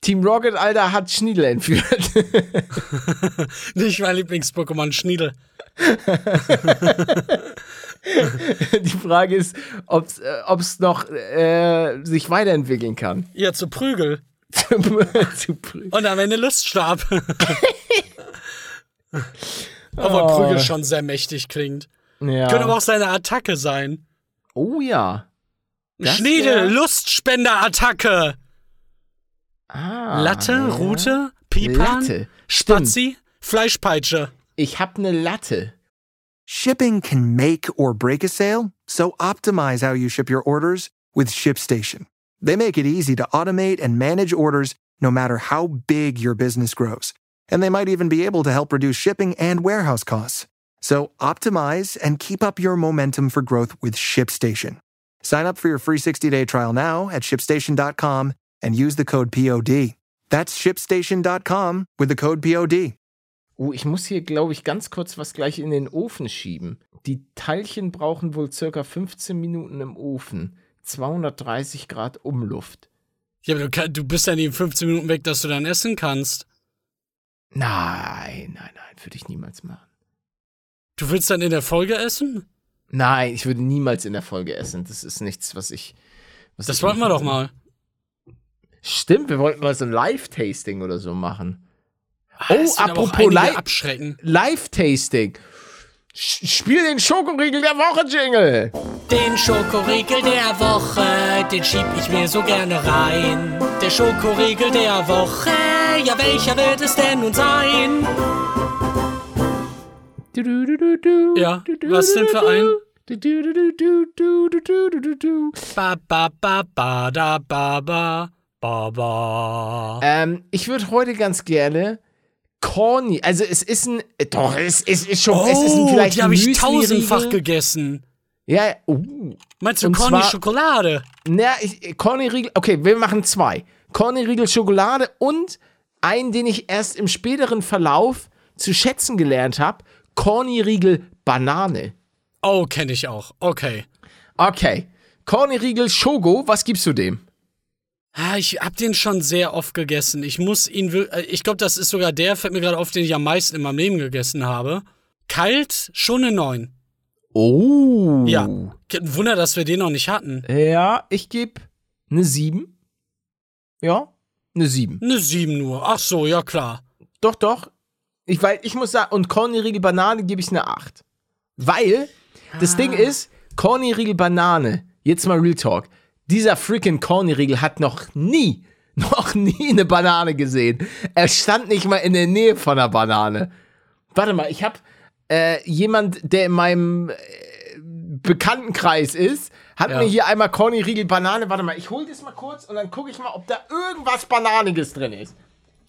Team Rocket, Alter, hat Schniedel entführt. Nicht mein Lieblings-Pokémon, Schniedel. Die Frage ist, ob es äh, noch äh, sich weiterentwickeln kann. Ja, zu Prügel. Zu prü- Und am Ende Luststab. Obwohl Oh. Prügel schon sehr mächtig klingt. ja. Könnte aber auch seine Attacke sein. oh ja. Das Schniedel, wär- Lustspender-Attacke. Ah, Latte, ja. Rute, Pipan, Latte. Stimmt. Spazi, Fleischpeitsche. Ich habe eine Latte. Shipping can make or break a sale, so optimize how you ship your orders with ShipStation. They make it easy to automate and manage orders no matter how big your business grows. And they might even be able to help reduce shipping and warehouse costs. So optimize and keep up your momentum for growth with ShipStation. Sign up for your free 60-day trial now at shipstation.com and use the code POD. That's shipstation.com with the code POD. Oh, ich muss hier, glaube ich, ganz kurz was gleich in den Ofen schieben. Die Teilchen brauchen wohl circa 15 Minuten im Ofen. 230 Grad Umluft. Ja, aber du, du bist ja in 15 Minuten weg, dass du dann essen kannst. Nein, nein, nein, würde ich niemals machen. Du willst dann in der Folge essen? Nein, ich würde niemals in der Folge essen. Das ist nichts, was ich. Was Das ich wollten wir doch mal. Stimmt, wir wollten mal so ein Live-Tasting oder so machen. Ah, Oh, apropos. Live-Tasting. Spiel den Schokoriegel der Woche, Jingle. Den Schokoriegel der Woche, den schieb ich mir so gerne rein. Der Schokoriegel der Woche, ja welcher wird es denn nun sein? Ja, was denn für ein? Ba ba ba ba da ba ba ba ba. Ähm, ich würde heute ganz gerne Corny, also es ist ein, doch, es, es ist schon, es ist ein Oh, vielleicht die habe ich tausendfach gegessen. Ja, uh, Meinst du zwar- Schokolade? Na, ich, Corny-Riegel, okay, wir machen zwei. Corny-Riegel Schokolade und einen, den ich erst im späteren Verlauf zu schätzen gelernt habe, Corny-Riegel Banane. Oh, kenne ich auch. Okay. Okay, Corny-Riegel Schogo, was gibst du dem? Ah, ich hab den schon sehr oft gegessen. Ich muss ihn äh, Ich glaube, das ist sogar der, fällt mir gerade auf, den ich am meisten in meinem Leben gegessen habe. Kalt, schon eine 9. Oh. Ja. Kein Wunder, dass wir den noch nicht hatten. Ja, ich gebe eine 7. Ja, eine 7. Eine 7 nur. Ach so, ja klar. Doch, doch. Ich, weil ich muss sagen, und Corny-Riegel Banane gebe ich eine 8. Weil, das Ding ist, Corny-Riegel Banane, jetzt mal Real Talk, dieser freaking Corny-Riegel hat noch nie, noch nie eine Banane gesehen. Er stand nicht mal in der Nähe von einer Banane. Warte mal, ich habe äh, jemand, der in meinem äh, Bekanntenkreis ist, hat Ja. mir hier einmal Corny-Riegel Banane. Warte mal, ich hol das mal kurz und dann gucke ich mal, ob da irgendwas Bananiges drin ist.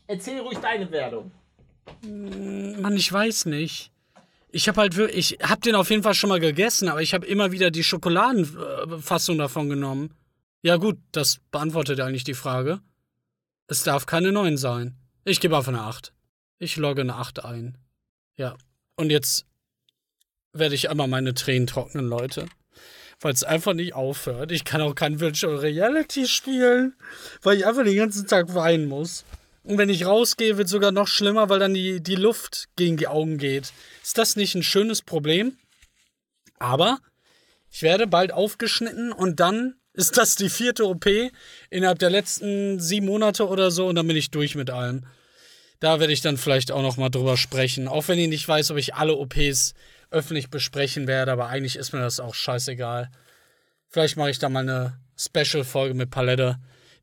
Erzähl ruhig deine Wertung. Mann, ich weiß nicht. Ich habe halt wirklich, ich habe den auf jeden Fall schon mal gegessen, aber ich habe immer wieder die Schokoladenfassung davon genommen. Ja gut, das beantwortet eigentlich die Frage. Es darf keine 9 sein. Ich gebe einfach eine 8. Ich logge eine 8 ein. Ja. Und jetzt werde ich einmal meine Tränen trocknen, Leute. Weil es einfach nicht aufhört. Ich kann auch kein Virtual Reality spielen, weil ich einfach den ganzen Tag weinen muss. Und wenn ich rausgehe, wird sogar noch schlimmer, weil dann die, die Luft gegen die Augen geht. Ist das nicht ein schönes Problem? Aber ich werde bald aufgeschnitten und dann ist das die vierte OP innerhalb der letzten sieben Monate oder so und dann bin ich durch mit allem. Da werde ich dann vielleicht auch noch mal drüber sprechen. Auch wenn ich nicht weiß, ob ich alle OPs öffentlich besprechen werde, aber eigentlich ist mir das auch scheißegal. Vielleicht mache ich da mal eine Special-Folge mit Palette.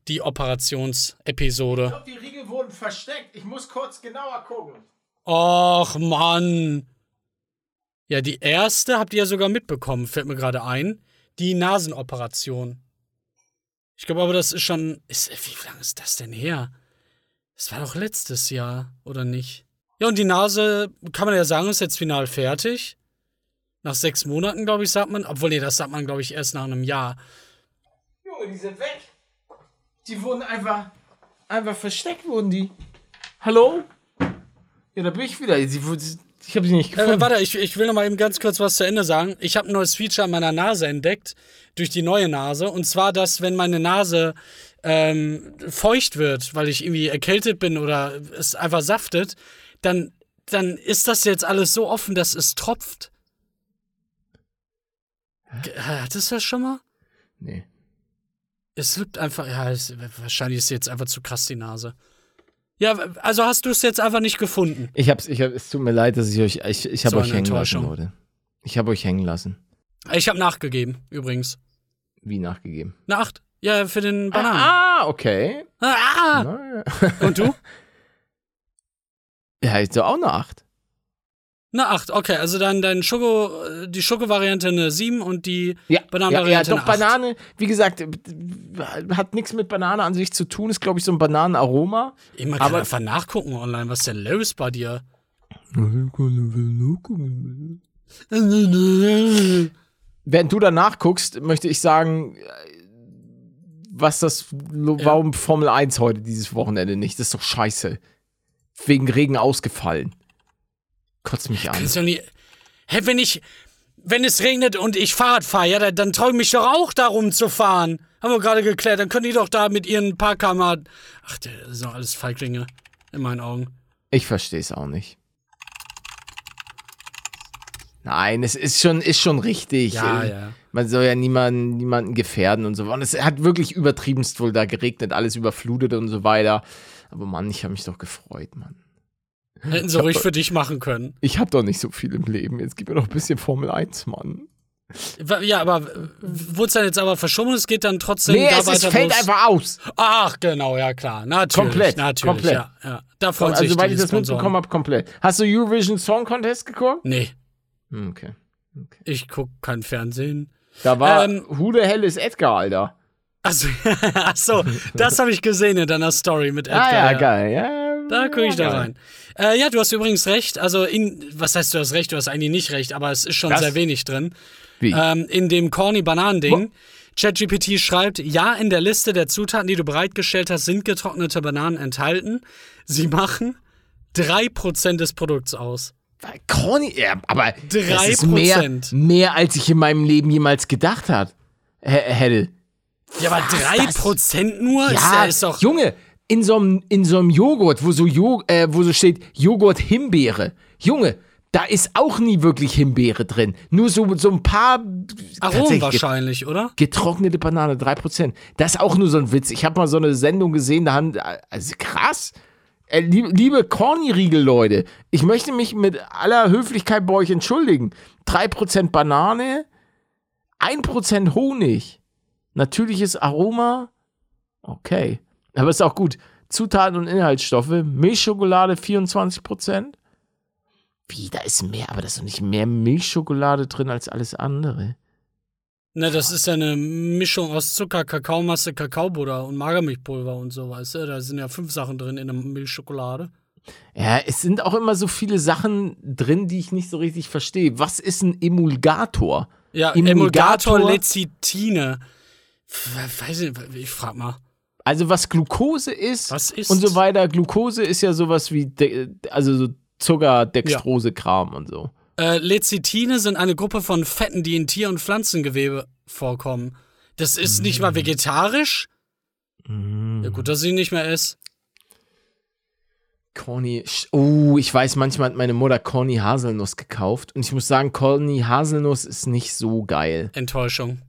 Die Operationsepisode. glaube, die Riegel wurden versteckt. Ich muss kurz genauer gucken. Och, Mann. Ja, die erste habt ihr ja sogar mitbekommen, fällt mir gerade ein. Die Nasenoperation. Ich glaube aber, das ist schon. Ist, wie lange ist das denn her? Das war doch letztes Jahr, oder nicht? Ja, und die Nase, kann man ja sagen, ist jetzt final fertig. Nach sechs Monaten, glaube ich, sagt man. Obwohl, nee, das sagt man, glaube ich, erst nach einem Jahr. Junge, die sind weg. Die wurden einfach, einfach versteckt, wurden die. Hallo? Ja, da bin ich wieder. Wurde- ich habe sie nicht gefunden. Äh, warte, ich, ich will noch mal eben ganz kurz was zu Ende sagen. Ich habe ein neues Feature an meiner Nase entdeckt, durch die neue Nase. Und zwar, dass, wenn meine Nase ähm, feucht wird, weil ich irgendwie erkältet bin oder es einfach saftet, dann, dann ist das jetzt alles so offen, dass es tropft. Ge- Hattest du das schon mal? nee. Es lübt einfach, ja, es, wahrscheinlich ist jetzt einfach zu krass die Nase. Ja, also hast du es jetzt einfach nicht gefunden. Ich hab's, ich hab, es tut mir leid, dass ich euch, ich, ich habe So euch hängen lassen. Leute. Ich habe euch hängen lassen. Ich habe nachgegeben, übrigens. Wie nachgegeben. Eine 8. Ja, für den Bananen. Ah, okay. Ah! Na, Und du? Ja, ich so auch eine 8. Eine 8, okay. Also dann dein Schoko, äh, die Schoko-Variante eine 7 und die Ja, ja, ja Bananenvariante doch, eine 8. Banane, wie gesagt, äh, hat nichts mit Banane an sich zu tun, ist, glaube ich, so ein Bananenaroma. Immer kann aber- einfach nachgucken online, was ist denn los bei dir? Während du danach guckst, möchte ich sagen, äh, was das, lo- Ja. warum Formel 1 heute dieses Wochenende nicht? Das ist doch scheiße. Wegen Regen ausgefallen. Kotzt mich an. Kannst du nie. Hä, wenn ich. Wenn es regnet und ich Fahrrad fahre, ja, dann, dann träume ich doch auch darum zu fahren. Haben wir gerade geklärt. Dann können die doch da mit ihren Parkkammer. Ach, das sind doch alles Feiglinge. In meinen Augen. Ich verstehe es auch nicht. Nein, es ist schon, ist schon richtig. Ja, Äh, ja. Man soll ja niemanden, niemanden gefährden und so. Und es hat wirklich übertriebenst wohl da geregnet, alles überflutet und so weiter. Aber Mann, ich habe mich doch gefreut, Manmann. Hätten sie ruhig für dich machen können. Ich habe doch nicht so viel im Leben. Jetzt gib mir doch ein bisschen Formel 1, Mann. Ja, aber wurde es dann jetzt aber verschoben und es geht dann trotzdem Nee, da es, es fällt wo es- einfach aus. Ach, genau, ja klar. Natürlich. Komplett, Natürlich, komplett. ja. ja. Da freuen Also, sich soweit die ich das Sponsoren. mitbekommen habe, komplett. Hast du Eurovision Song Contest geguckt? Nee, Hm, Okay. ich guck kein Fernsehen. Da war Ähm, Who the hell is Edgar, Alter? Achso, ach so, das habe ich gesehen in deiner Story mit Edgar. Ah ja, geil. Ja, Da gucke ich da geil. Äh, ja, du hast übrigens recht. Also, in, was heißt, du hast recht? Du hast eigentlich nicht recht, aber es ist schon Was? sehr wenig drin. Wie? Ähm, in dem Corny Bananen-Ding. ChatGPT schreibt, ja, in der Liste der Zutaten, die du bereitgestellt hast, sind getrocknete Bananen enthalten. Sie machen 3% des Produkts aus. Corny, ja, aber das Drei ist mehr, mehr, als ich in meinem Leben jemals gedacht hat, h- hätte. Ja, aber Was, 3% nur? Ja, ist, ist doch. Junge, in so einem in so einem Joghurt, wo so, jo äh, wo so steht Joghurt Himbeere. Junge, da ist auch nie wirklich Himbeere drin. Nur so, so ein paar Aromen wahrscheinlich, oder? getrocknete Banane, 3%. Das ist auch nur so ein Witz. Ich habe mal so eine Sendung gesehen, da haben, also krass. Äh, liebe, liebe Corny-Riegel-Leute, ich möchte mich mit aller Höflichkeit bei euch entschuldigen. 3% Banane, 1% Honig, natürliches Aroma, okay. Aber ist auch gut. Zutaten und Inhaltsstoffe, Milchschokolade 24%. Wie, da ist mehr, aber da ist doch nicht mehr Milchschokolade drin als alles andere. Ne, das ist ja eine Mischung aus Zucker, Kakaomasse, Kakaobutter und Magermilchpulver und so, weißt du? Da sind ja fünf Sachen drin in der Milchschokolade. Ja, es sind auch immer so viele Sachen drin, die ich nicht so richtig verstehe. Was ist ein Emulgator? Ja, Emulgator? Emulgator, Lecithine. Weiß ich, nicht, ich frag mal. Also was Glucose ist, Was ist? und so weiter. Glucose ist ja sowas wie, De also so Zucker, Dextrose, Kram und so. Äh, Lecithine sind eine Gruppe von Fetten, die in Tier- und Pflanzengewebe vorkommen. Das ist nicht Mm. mal vegetarisch? Ja, gut, dass ich nicht mehr esse. Corny, oh, ich weiß, manchmal hat meine Mutter Corny Haselnuss gekauft und ich muss sagen, Corny Haselnuss ist nicht so geil. Enttäuschung.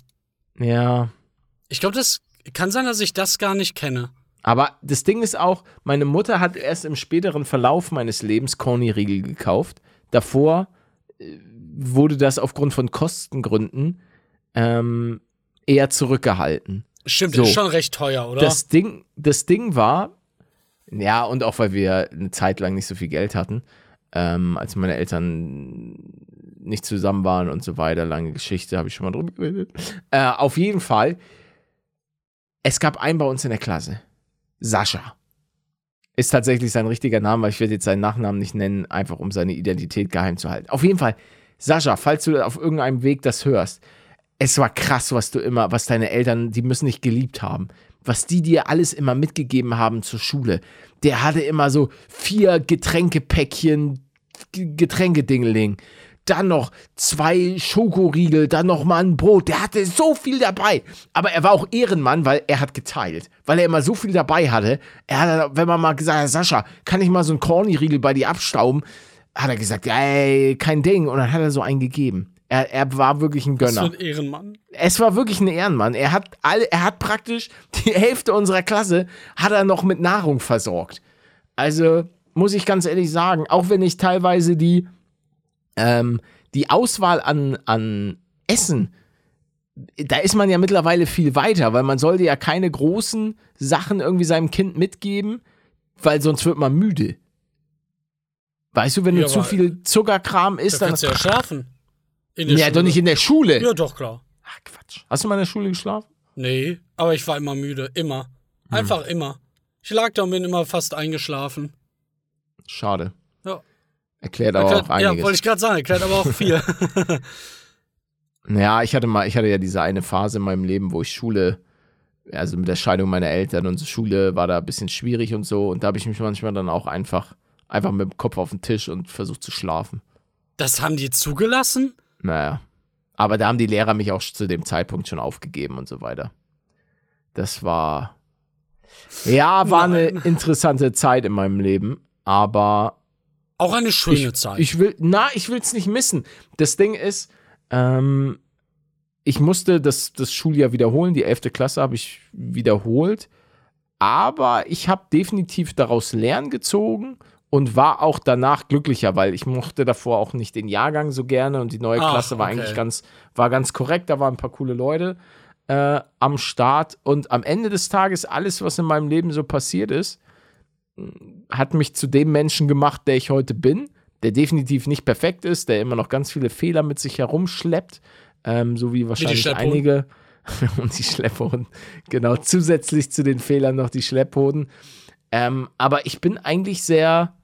Ja, Ich glaube, das kann sein, dass ich das gar nicht kenne. Aber das Ding ist auch, meine Mutter hat erst im späteren Verlauf meines Lebens Corny-Riegel gekauft. Davor äh, wurde das aufgrund von Kostengründen ähm, eher zurückgehalten. Stimmt, So. ist schon recht teuer, oder? Das Ding, das Ding war, ja, und auch weil wir eine Zeit lang nicht so viel Geld hatten, ähm, als meine Eltern nicht zusammen waren und so weiter, lange Geschichte, habe ich schon mal drüber geredet. Äh, auf jeden Fall, es gab einen bei uns in der Klasse, Sascha. Ist tatsächlich sein richtiger Name, weil ich werde jetzt seinen Nachnamen nicht nennen, einfach um seine Identität geheim zu halten. Auf jeden Fall, Sascha, falls du auf irgendeinem Weg das hörst, es war krass, was du immer, was deine Eltern, die müssen dich geliebt haben, was die dir alles immer mitgegeben haben zur Schule. Der hatte immer so vier Getränkepäckchen, Getränkedingeling. Dann noch zwei Schokoriegel, dann noch mal ein Brot. Der hatte so viel dabei. Aber er war auch Ehrenmann, weil er hat geteilt. Weil er immer so viel dabei hatte. Er hat, wenn man mal gesagt hat, Sascha, kann ich mal so einen Corny-Riegel bei dir abstauben? Hat er gesagt, ja, ey, kein Ding. Und dann hat er so einen gegeben. Er, er war wirklich ein Was Gönner. für ein Ehrenmann. Es war wirklich ein Ehrenmann. Er hat alle, er hat praktisch die Hälfte unserer Klasse hat er noch mit Nahrung versorgt. Also muss ich ganz ehrlich sagen, auch wenn ich teilweise die ähm, die Auswahl an an Essen, da ist man ja mittlerweile viel weiter, weil man sollte ja keine großen Sachen irgendwie seinem Kind mitgeben, weil sonst wird man müde. Weißt du, wenn Ja, du zu viel Zuckerkram Da isst, dann kannst du ja schlafen. In der ja, Schule. doch nicht in der Schule. Ja, doch, klar. Ach Quatsch. Hast du mal in der Schule geschlafen? Nee, aber ich war immer müde. Immer. Hm. Einfach immer. Ich lag da und bin immer fast eingeschlafen. Schade. Ja. Erklärt aber Erklärt, auch ja, einiges. wollte ich gerade sagen, erklärt aber auch viel. ja, ich hatte mal, ich hatte ja diese eine Phase in meinem Leben, wo ich Schule, also mit der Scheidung meiner Eltern und so Schule war da ein bisschen schwierig und so. Und da habe ich mich manchmal dann auch einfach einfach mit dem Kopf auf den Tisch und versucht zu schlafen. Das haben die zugelassen? Naja. Aber da haben die Lehrer mich auch zu dem Zeitpunkt schon aufgegeben und so weiter. Das war. Ja, war eine interessante Zeit in meinem Leben, aber. Auch eine schöne ich, Zeit. Ich will, na, ich will es nicht missen. Das Ding ist, ähm, ich musste das, das Schuljahr wiederholen. Die 11. Klasse habe ich wiederholt. Aber ich habe definitiv daraus Lernen gezogen und war auch danach glücklicher, weil ich mochte davor auch nicht den Jahrgang so gerne und die neue Ach, Klasse war okay. eigentlich ganz, war ganz korrekt. Da waren ein paar coole Leute äh, am Start und am Ende des Tages alles, was in meinem Leben so passiert ist, hat mich zu dem Menschen gemacht, der ich heute bin, der definitiv nicht perfekt ist, der immer noch ganz viele Fehler mit sich herumschleppt, ähm, so wie wahrscheinlich Schlepphoden. einige und die Schlepphoden, genau, zusätzlich zu den Fehlern noch die Schlepphoden. Ähm, aber ich bin eigentlich sehr,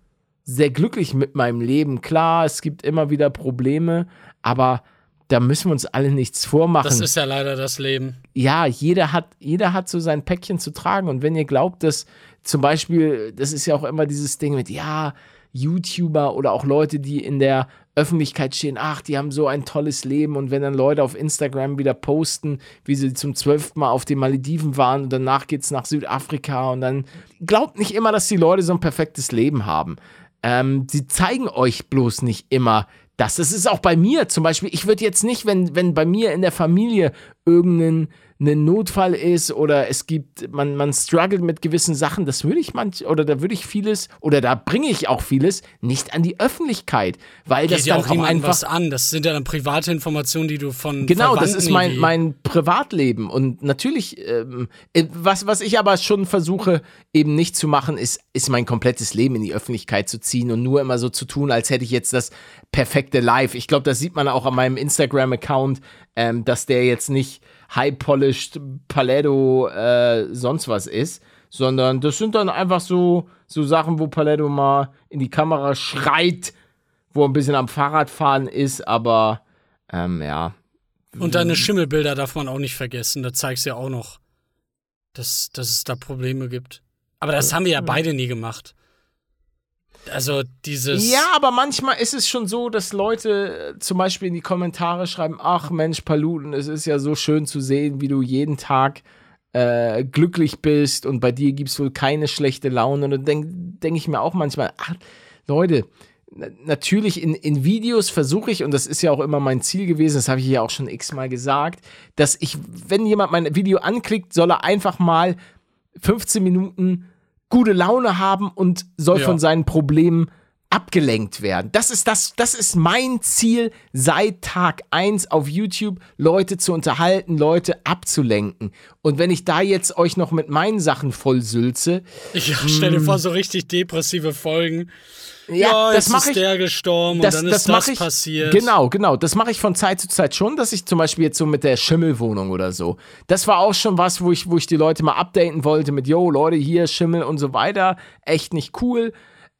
sehr glücklich mit meinem Leben. Klar, es gibt immer wieder Probleme, aber da müssen wir uns alle nichts vormachen das ist ja leider das Leben. ja, jeder hat, jeder hat so sein Päckchen zu tragen. Und wenn ihr glaubt, dass zum Beispiel, das ist ja auch immer dieses Ding mit, ja, YouTuber oder auch Leute, die in der Öffentlichkeit stehen, ach, die haben so ein tolles Leben. Und wenn dann Leute auf Instagram wieder posten, wie sie zum zwölften Mal auf den Malediven waren und danach geht's nach Südafrika und dann glaubt nicht immer, dass die Leute so ein perfektes Leben haben. Ähm, sie zeigen euch bloß nicht immer das. Das ist auch bei mir zum Beispiel. Ich würde jetzt nicht, wenn, wenn bei mir in der Familie irgendein ein Notfall ist oder es gibt, man, man struggelt mit gewissen Sachen, das würde ich manch, oder da würde ich vieles, oder da bringe ich auch vieles nicht an die Öffentlichkeit, weil das Geht ja dann auch auch niemandem einfach was an. Das sind ja dann private Informationen, die du von Genau, das Verwandten ist mein, mein Privatleben. Und natürlich, ähm, äh, was, was ich aber schon versuche, eben nicht zu machen, ist, ist mein komplettes Leben in die Öffentlichkeit zu ziehen und nur immer so zu tun, als hätte ich jetzt das perfekte Live. Ich glaube, das sieht man auch an meinem Instagram-Account, ähm, dass der jetzt nicht high-polished Paletto äh, sonst was ist, sondern das sind dann einfach so, so Sachen, wo Paletto mal in die Kamera schreit, wo er ein bisschen am Fahrradfahren ist, aber ähm, ja, Und deine Schimmelbilder darf man auch nicht vergessen. Da zeigst du ja auch noch, dass, dass es da Probleme gibt. Aber das haben wir ja beide nie gemacht. Also dieses. Ja, aber manchmal ist es schon so, dass Leute äh, zum Beispiel in die Kommentare schreiben, ach Mensch, Paluten, es ist ja so schön zu sehen, wie du jeden Tag äh, glücklich bist und bei dir gibt es wohl keine schlechte Laune. Und dann denke denk ich mir auch manchmal, ach, Leute, na- natürlich in, in Videos versuche ich, und das ist ja auch immer mein Ziel gewesen, das habe ich ja auch schon x-mal gesagt, dass ich, wenn jemand mein Video anklickt, soll er einfach mal 15 Minuten gute Laune haben und soll Ja. von seinen Problemen abgelenkt werden. Das ist das, das ist mein Ziel seit Tag 1 auf YouTube, Leute zu unterhalten, Leute abzulenken. Und wenn ich da jetzt euch noch mit meinen Sachen vollsülze, Ich stell dir vor, so richtig depressive Folgen. mm. ja, das mache ist ich. der gestorben Das, und dann das ist das mache ich. passiert. Genau, genau. Das mache ich von Zeit zu Zeit schon, dass ich zum Beispiel jetzt so mit der Schimmelwohnung oder so. Das war auch schon was, wo ich, wo ich die Leute mal updaten wollte mit, yo, Leute, hier Schimmel und so weiter. Echt nicht cool.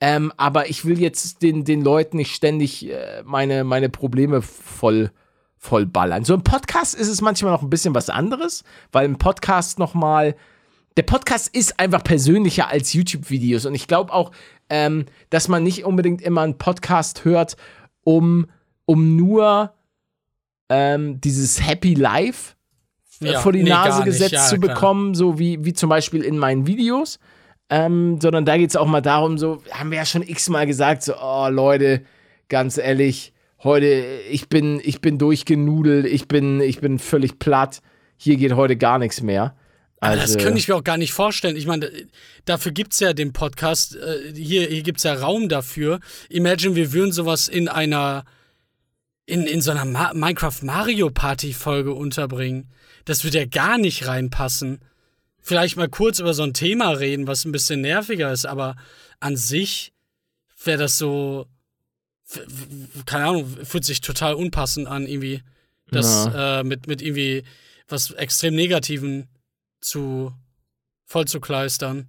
Ähm, aber ich will jetzt den, den Leuten nicht ständig äh, meine, meine Probleme voll, voll ballern. So im Podcast ist es manchmal noch ein bisschen was anderes, weil im Podcast nochmal der Podcast ist einfach persönlicher als YouTube-Videos. Und ich glaube auch, ähm, dass man nicht unbedingt immer einen Podcast hört, um, um nur ähm, dieses Happy Life äh, Ja, vor die nee, Nase gesetzt Ja, zu klar. bekommen, so wie, wie zum Beispiel in meinen Videos. Ähm, sondern da geht es auch mal darum, so, haben wir ja schon x-mal gesagt, so, oh Leute, ganz ehrlich, heute, ich bin, ich bin durchgenudelt, ich bin, ich bin völlig platt, hier geht heute gar nichts mehr. Also, das könnte ich mir auch gar nicht vorstellen. Ich meine, dafür gibt es ja den Podcast. äh, Hier, hier gibt es ja Raum dafür. Imagine, wir würden sowas in einer. in, in so einer Ma Minecraft Mario Party Folge unterbringen. Das würde ja gar nicht reinpassen. Vielleicht mal kurz über so ein Thema reden, was ein bisschen nerviger ist, aber an sich wäre das so. Keine Ahnung, fühlt sich total unpassend an, irgendwie. Das äh, mit, mit irgendwie was extrem Negativen zu voll zu kleistern.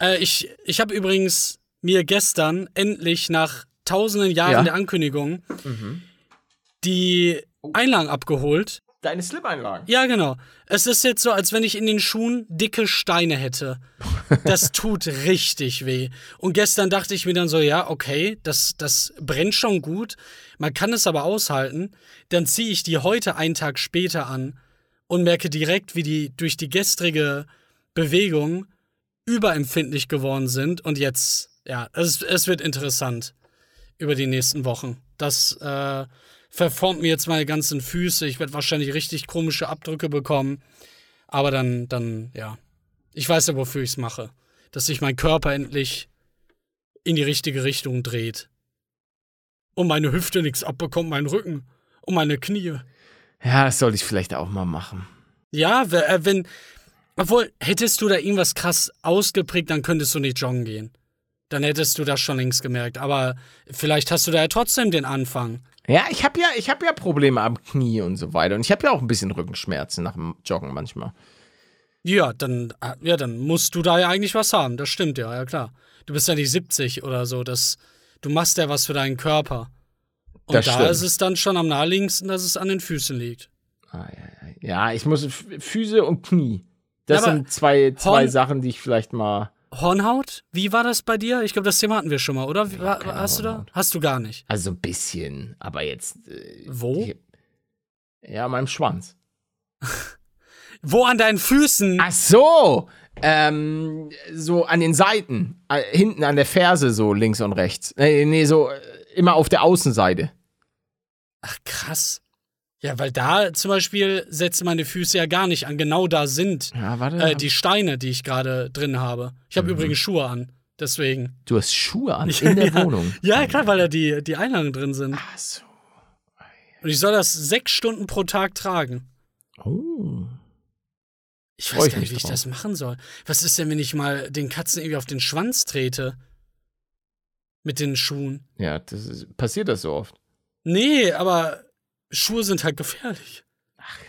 Äh, ich ich habe übrigens mir gestern endlich nach tausenden Jahren Ja. der Ankündigung die Einlagen abgeholt. Deine Slip-Einlagen. Ja, genau. Es ist jetzt so, als wenn ich in den Schuhen dicke Steine hätte. Das tut richtig weh. Und gestern dachte ich mir dann so, ja, okay, das, das brennt schon gut. Man kann es aber aushalten. Dann ziehe ich die heute einen Tag später an und merke direkt, wie die durch die gestrige Bewegung überempfindlich geworden sind. Und jetzt, ja, es, es wird interessant über die nächsten Wochen. Das äh, verformt mir jetzt meine ganzen Füße. Ich werde wahrscheinlich richtig komische Abdrücke bekommen. Aber dann, dann, ja. Ich weiß ja, wofür ich es mache. Dass sich mein Körper endlich in die richtige Richtung dreht. Und meine Hüfte nichts abbekommt, mein Rücken und meine Knie. Ja, das sollte ich vielleicht auch mal machen. Ja, äh, wenn. Obwohl, hättest du da irgendwas krass ausgeprägt, dann könntest du nicht joggen gehen. Dann hättest du das schon längst gemerkt. Aber vielleicht hast du da ja trotzdem den Anfang. Ja, ich habe ja, ich hab ja Probleme am Knie und so weiter. Und ich habe ja auch ein bisschen Rückenschmerzen nach dem Joggen manchmal. Ja, dann, äh, ja, dann musst du da ja eigentlich was haben. Das stimmt ja, ja klar. Du bist ja nicht 70 oder so. Das, du machst ja was für deinen Körper. Und Das da stimmt. ist es dann schon am naheliegendsten, dass es an den Füßen liegt. Ah, ja, ja. ja, ich muss Füße und Knie. Das Ja, sind zwei, zwei Horn- Sachen, die ich vielleicht mal. Hornhaut? Wie war das bei dir? Ich glaube, das Thema hatten wir schon mal, oder? Wie, keine hast du da? Hornhaut. Hast du gar nicht. Also so ein bisschen, aber jetzt. Äh, Wo? Ich, ja, meinem Schwanz. Wo an deinen Füßen? Ach so! Ähm, so an den Seiten. Äh, hinten an der Ferse, so links und rechts. Nee, nee, so äh, immer auf der Außenseite. Ach, krass. Ja, weil da zum Beispiel setzen meine Füße ja gar nicht an. Genau da sind Ja, warte. äh, die Steine, die ich gerade drin habe. Ich Mhm. habe übrigens Schuhe an. Deswegen. du hast Schuhe an in der ja. Wohnung. Ja, klar, weil da die, die Einlagen drin sind. Ach so. Und ich soll das sechs Stunden pro Tag tragen. Oh. Ich weiß ich gar nicht, mich wie ich drauf. das machen soll. Was ist denn, wenn ich mal den Katzen irgendwie auf den Schwanz trete? Mit den Schuhen. Ja, das ist, passiert das so oft. Nee, aber Schuhe sind halt gefährlich.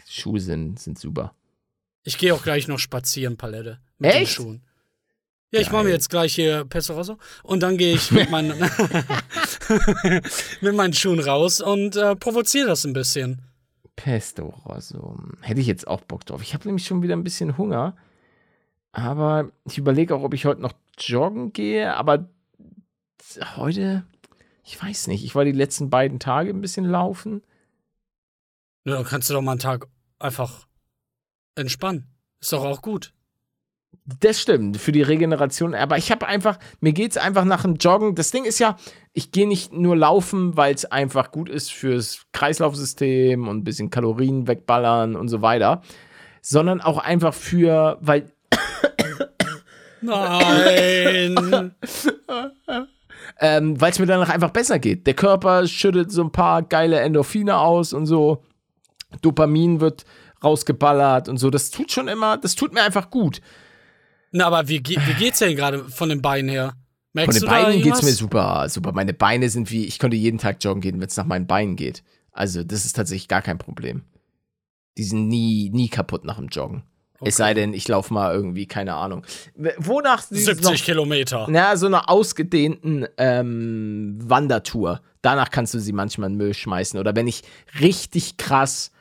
Schuhe sind, sind super. Ich gehe auch gleich noch spazieren, Palette. Mit den Echt? Schuhen. Ja, ich mache mir jetzt gleich hier Pesto Rosso und dann gehe ich mit meinen, mit meinen Schuhen raus und äh, provoziere das ein bisschen. Pesto Rosso. Hätte ich jetzt auch Bock drauf. Ich habe nämlich schon wieder ein bisschen Hunger. Aber ich überlege auch, ob ich heute noch joggen gehe. Aber heute, ich weiß nicht. Ich war die letzten beiden Tage ein bisschen laufen. Ja, dann kannst du doch mal einen Tag einfach entspannen. Ist doch auch gut. Das stimmt, für die Regeneration. Aber ich habe einfach, mir geht es einfach nach dem Joggen. Das Ding ist ja, ich gehe nicht nur laufen, weil es einfach gut ist fürs Kreislaufsystem und ein bisschen Kalorien wegballern und so weiter, sondern auch einfach für, weil Nein. ähm, weil es mir danach einfach besser geht. Der Körper schüttet so ein paar geile Endorphine aus und so. Dopamin wird rausgeballert und so. Das tut schon immer, das tut mir einfach gut. Na, aber wie, ge- wie geht's denn gerade von den Beinen her? Von Merkst den du da Beinen geht's mir super, super. Meine Beine sind wie, ich könnte jeden Tag joggen gehen, wenn es nach meinen Beinen geht. Also, das ist tatsächlich gar kein Problem. Die sind nie, nie kaputt nach dem Joggen. Es sei denn, ich laufe mal irgendwie, keine Ahnung. Wonach sie 70 Kilometer. Na, so einer ausgedehnten ähm, Wandertour. Danach kannst du sie manchmal in den Müll schmeißen. Oder wenn ich richtig krass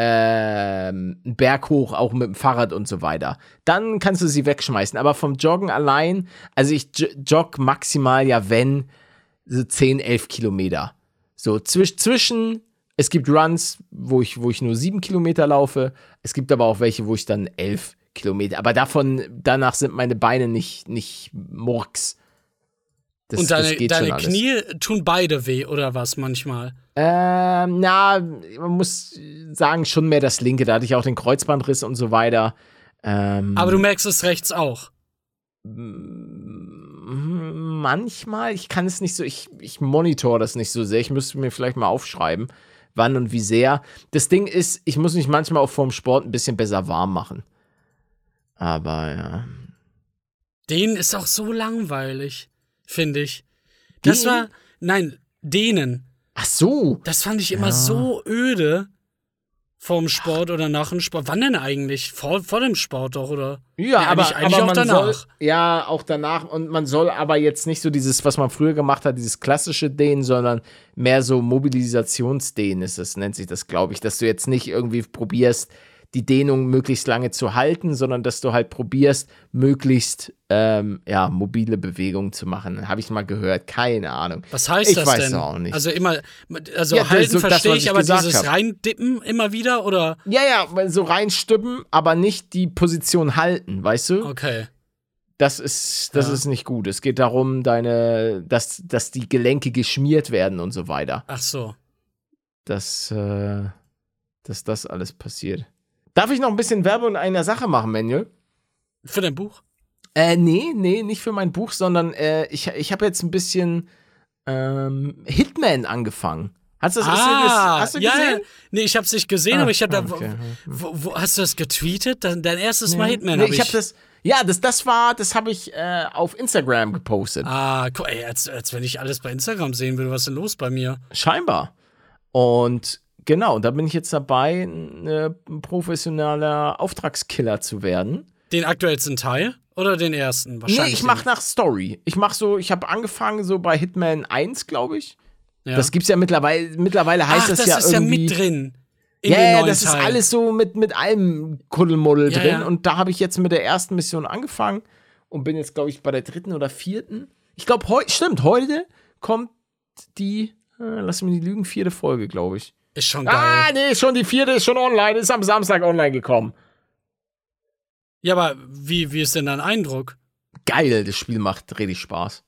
ähm, Berg hoch, auch mit dem Fahrrad und so weiter, dann kannst du sie wegschmeißen. Aber vom Joggen allein, also ich jogge maximal ja, wenn, so 10, 11 Kilometer. So zwisch zwischen, es gibt Runs, wo ich, wo ich nur 7 Kilometer laufe. Es gibt aber auch welche, wo ich dann 11 Kilometer. Aber davon, danach sind meine Beine nicht, nicht Murks. Das, Und deine, deine. Knie tun beide weh oder was manchmal? Ähm, na, man muss sagen, schon mehr das linke. Da hatte ich auch den Kreuzbandriss und so weiter. Ähm, Aber du merkst es rechts auch. mm, manchmal, ich kann es nicht so, ich, ich monitor das nicht so sehr. Ich müsste mir vielleicht mal aufschreiben, wann und wie sehr. Das Ding ist, ich muss mich manchmal auch vorm Sport ein bisschen besser warm machen. Aber ja. Den ist auch so langweilig, finde ich. Das Den? war, nein, denen. Ach so. Das fand ich immer Ja. so öde. Vorm Sport oder nach dem Sport. Wann denn eigentlich? Vor, vor dem Sport doch, oder? Ja, aber, eigentlich- eigentlich aber auch man danach. soll ja auch danach und man soll aber jetzt nicht so dieses, was man früher gemacht hat, dieses klassische Dehnen, sondern mehr so Mobilisationsdehnen ist es, nennt sich das, glaube ich, dass du jetzt nicht irgendwie probierst, die Dehnung möglichst lange zu halten, sondern dass du halt probierst, möglichst ähm, ja, mobile Bewegungen zu machen. Habe ich mal gehört, keine Ahnung. Was heißt Ich das weiß denn? auch nicht. Also immer, also Ja, das- halten so das, verstehe was ich, aber dieses hab. reindippen immer wieder oder? Ja, ja, so reinstüppen, aber nicht die Position halten, weißt du? Okay. Das ist, das Ja. ist nicht gut. Es geht darum, deine, dass, dass die Gelenke geschmiert werden und so weiter. Ach so. Dass, äh, dass das alles passiert. Darf ich noch ein bisschen Werbung in einer Sache machen, Manuel? Für dein Buch? Äh, nee, nee, nicht für mein Buch, sondern äh, ich, ich habe jetzt ein bisschen ähm, Hitman angefangen. Hast du das, hast du das hast du Ah, ja, gesehen? ja. Nee, ich hab's nicht gesehen, Ah, aber ich hab da. okay. Wo, wo, hast du das getweetet? Dein, dein erstes Mal Hitman nee, hab ich ich. habe das. Ja, das, das war, das habe ich äh, auf Instagram gepostet. ah, guck, ey, als, als wenn ich alles bei Instagram sehen würde, was ist denn los bei mir? Scheinbar. Und genau, da bin ich jetzt dabei, ein äh, professioneller Auftragskiller zu werden. Den aktuellsten Teil oder den ersten? Wahrscheinlich. Nee, ich mach nach Story. Ich mach so, ich habe angefangen so bei Hitman 1, glaube ich. ja. Das gibt's ja mittlerweile, mittlerweile heißt Ach, das, das ja ist irgendwie. ja mit drin. In ja, neuen das ist Teil. alles so mit, mit allem Kuddelmuddel Ja, drin. ja. Und da habe ich jetzt mit der ersten Mission angefangen und bin jetzt, glaube ich, bei der dritten oder vierten. Ich glaube, heute, stimmt, heute kommt die, äh, lass mich nicht lügen, vierte Folge, glaube ich. Ist schon geil. Ah, nee, schon die vierte ist schon online, ist am Samstag online gekommen. Ja, aber wie, wie ist denn dein Eindruck? Geil, das Spiel macht richtig Spaß.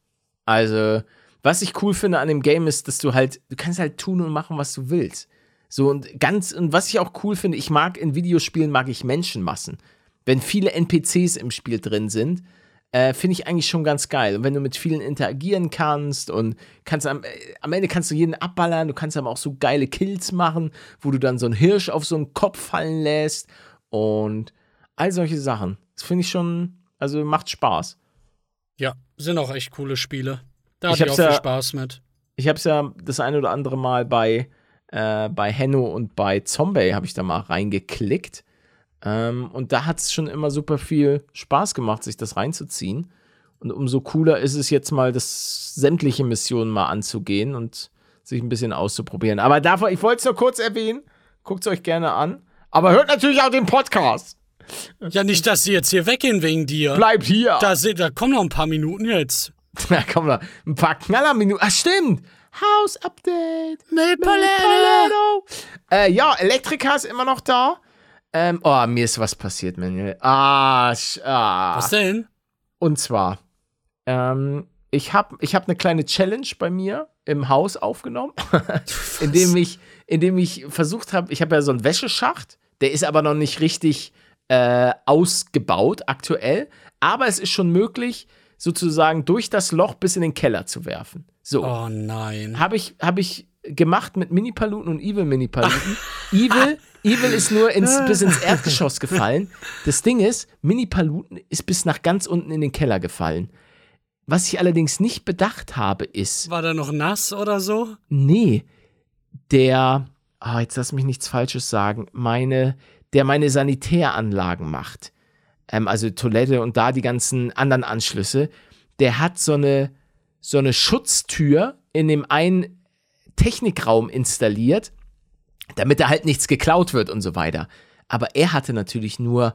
Also, was ich cool finde an dem Game ist, dass du halt, du kannst halt tun und machen, was du willst. So und ganz, und was ich auch cool finde, ich mag in Videospielen, mag ich Menschenmassen. Wenn viele NPCs im Spiel drin sind, äh, finde ich eigentlich schon ganz geil. Und wenn du mit vielen interagieren kannst und kannst am, äh, am Ende kannst du jeden abballern, du kannst aber auch so geile Kills machen, wo du dann so einen Hirsch auf so einen Kopf fallen lässt und all solche Sachen. Das finde ich schon, also macht Spaß. Ja, sind auch echt coole Spiele. Da hatte ich auch viel ja- Spaß mit. Ich habe es ja das eine oder andere Mal bei, äh, bei Henno und bei Zombie habe ich da mal reingeklickt. Ähm, und da hat es schon immer super viel Spaß gemacht, sich das reinzuziehen. Und umso cooler ist es jetzt mal, das sämtliche Missionen mal anzugehen und sich ein bisschen auszuprobieren. Aber davon, ich wollte es nur kurz erwähnen. Guckt es euch gerne an. Aber hört natürlich auch den Podcast. Ja, nicht, dass sie jetzt hier weggehen wegen dir. Bleibt hier. Da, da kommen noch ein paar Minuten jetzt. Da kommen noch ein paar Knallerminuten. Ach, stimmt. House Update. Mit Paletto. Äh, ja, Elektriker ist immer noch da. Ähm, oh, mir ist was passiert, Manuel. Ah, ah. Was denn? Und zwar, ähm, ich habe ich hab eine kleine Challenge bei mir im Haus aufgenommen, indem ich, indem ich versucht habe, ich habe ja so einen Wäscheschacht, der ist aber noch nicht richtig äh, ausgebaut aktuell, aber es ist schon möglich, sozusagen durch das Loch bis in den Keller zu werfen. So. Oh nein. Habe ich, hab ich gemacht mit Mini-Paluten und Evil Mini-Paluten. Evil, Evil ist nur ins, bis ins Erdgeschoss gefallen. Das Ding ist, Mini-Paluten ist bis nach ganz unten in den Keller gefallen. Was ich allerdings nicht bedacht habe, ist, War da noch nass oder so? nee, der, ah, jetzt lass mich nichts Falsches sagen, meine, der meine Sanitäranlagen macht, ähm, also Toilette und da die ganzen anderen Anschlüsse, der hat so eine, so eine Schutztür in dem einen Technikraum installiert, damit da halt nichts geklaut wird und so weiter. Aber er hatte natürlich nur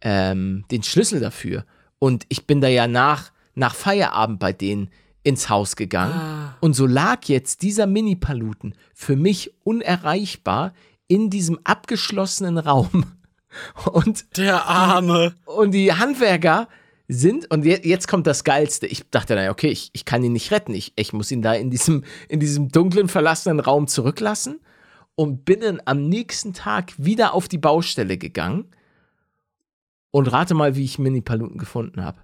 ähm, den Schlüssel dafür. Und ich bin da ja nach, nach Feierabend bei denen ins Haus gegangen. Und so lag jetzt dieser Mini-Paluten für mich unerreichbar in diesem abgeschlossenen Raum. Und Der Arme. und die Handwerker sind, und je, jetzt kommt das Geilste. Ich dachte, naja, okay, ich, ich kann ihn nicht retten. Ich, ich muss ihn da in diesem, in diesem dunklen, verlassenen Raum zurücklassen. Und bin dann am nächsten Tag wieder auf die Baustelle gegangen. Und rate mal, wie ich Mini-Paluten gefunden habe.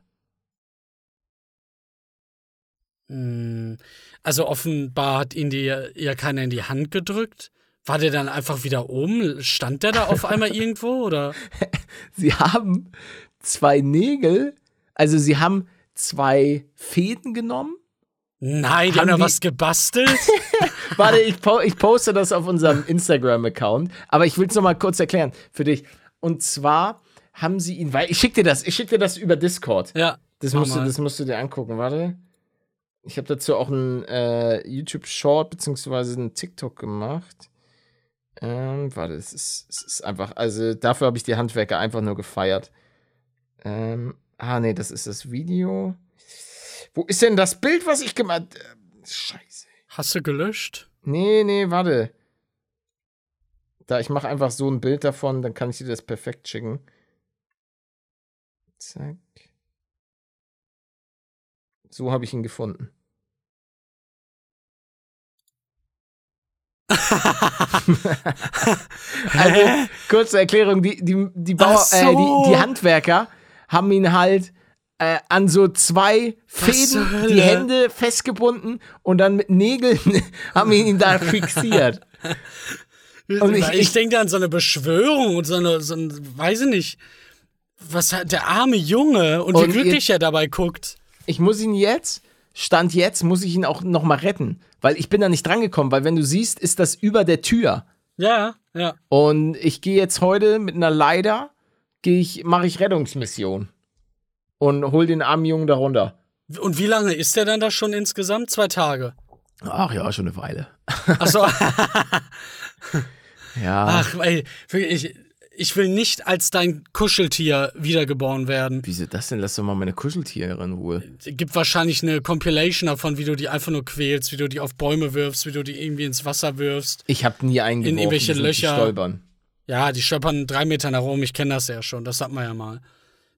Hm, Also offenbar hat ihn dir ja keiner in die Hand gedrückt. War der dann einfach wieder oben? Stand der da auf einmal irgendwo oder? Sie haben zwei Nägel, also sie haben zwei Fäden genommen. Nein, die haben, Haben da was gebastelt. Warte, ich, po ich poste das auf unserem Instagram-Account, aber ich will es nochmal kurz erklären für dich. Und zwar haben sie ihn, weil ich schick dir das, ich schick dir das über Discord. ja. Das musst, du, das musst du dir angucken, warte. Ich habe dazu auch einen äh, YouTube-Short beziehungsweise einen TikTok gemacht. Ähm, warte, es ist, es ist einfach, also dafür habe ich die Handwerker einfach nur gefeiert. Ähm, ah, nee, das ist das Video. Wo ist denn das Bild, was ich gemacht äh, Scheiße. Hast du gelöscht? Nee, nee, warte. Da, ich mache einfach so ein Bild davon, dann kann ich dir das perfekt schicken. Zack. So habe ich ihn gefunden. Also, kurze Erklärung, die, die, die, Bauer, so. äh, die, die Handwerker haben ihn halt äh, an so zwei Fäden die Hände festgebunden und dann mit Nägeln haben ihn da fixiert. Und ich- ich denke an so eine Beschwörung und so eine, so ein, weiß ich nicht. Was hat der arme Junge und, Und wie glücklich er dabei guckt. Ich muss ihn jetzt, Stand jetzt, muss ich ihn auch noch mal retten, weil ich bin da nicht drangekommen, weil wenn du siehst, ist das über der Tür. Ja, ja. Und ich gehe jetzt heute mit einer Leiter, gehe ich, mache ich Rettungsmission und hol den armen Jungen da runter. Und wie lange ist der dann da schon insgesamt? Zwei Tage. Ach ja, schon eine Weile. Achso, Ja. ach, ey, ich, ich will nicht als dein Kuscheltier wiedergeboren werden. Wieso das denn? Lass doch mal meine Kuscheltiere in Ruhe. Es gibt wahrscheinlich eine Compilation davon, wie du die einfach nur quälst, wie du die auf Bäume wirfst, wie du die irgendwie ins Wasser wirfst. Ich habe nie eingeworfen. irgendwelche die sind Löcher. Die stolpern. Ja, die stolpern drei Meter nach oben, ich kenne das ja schon, das hat man ja mal.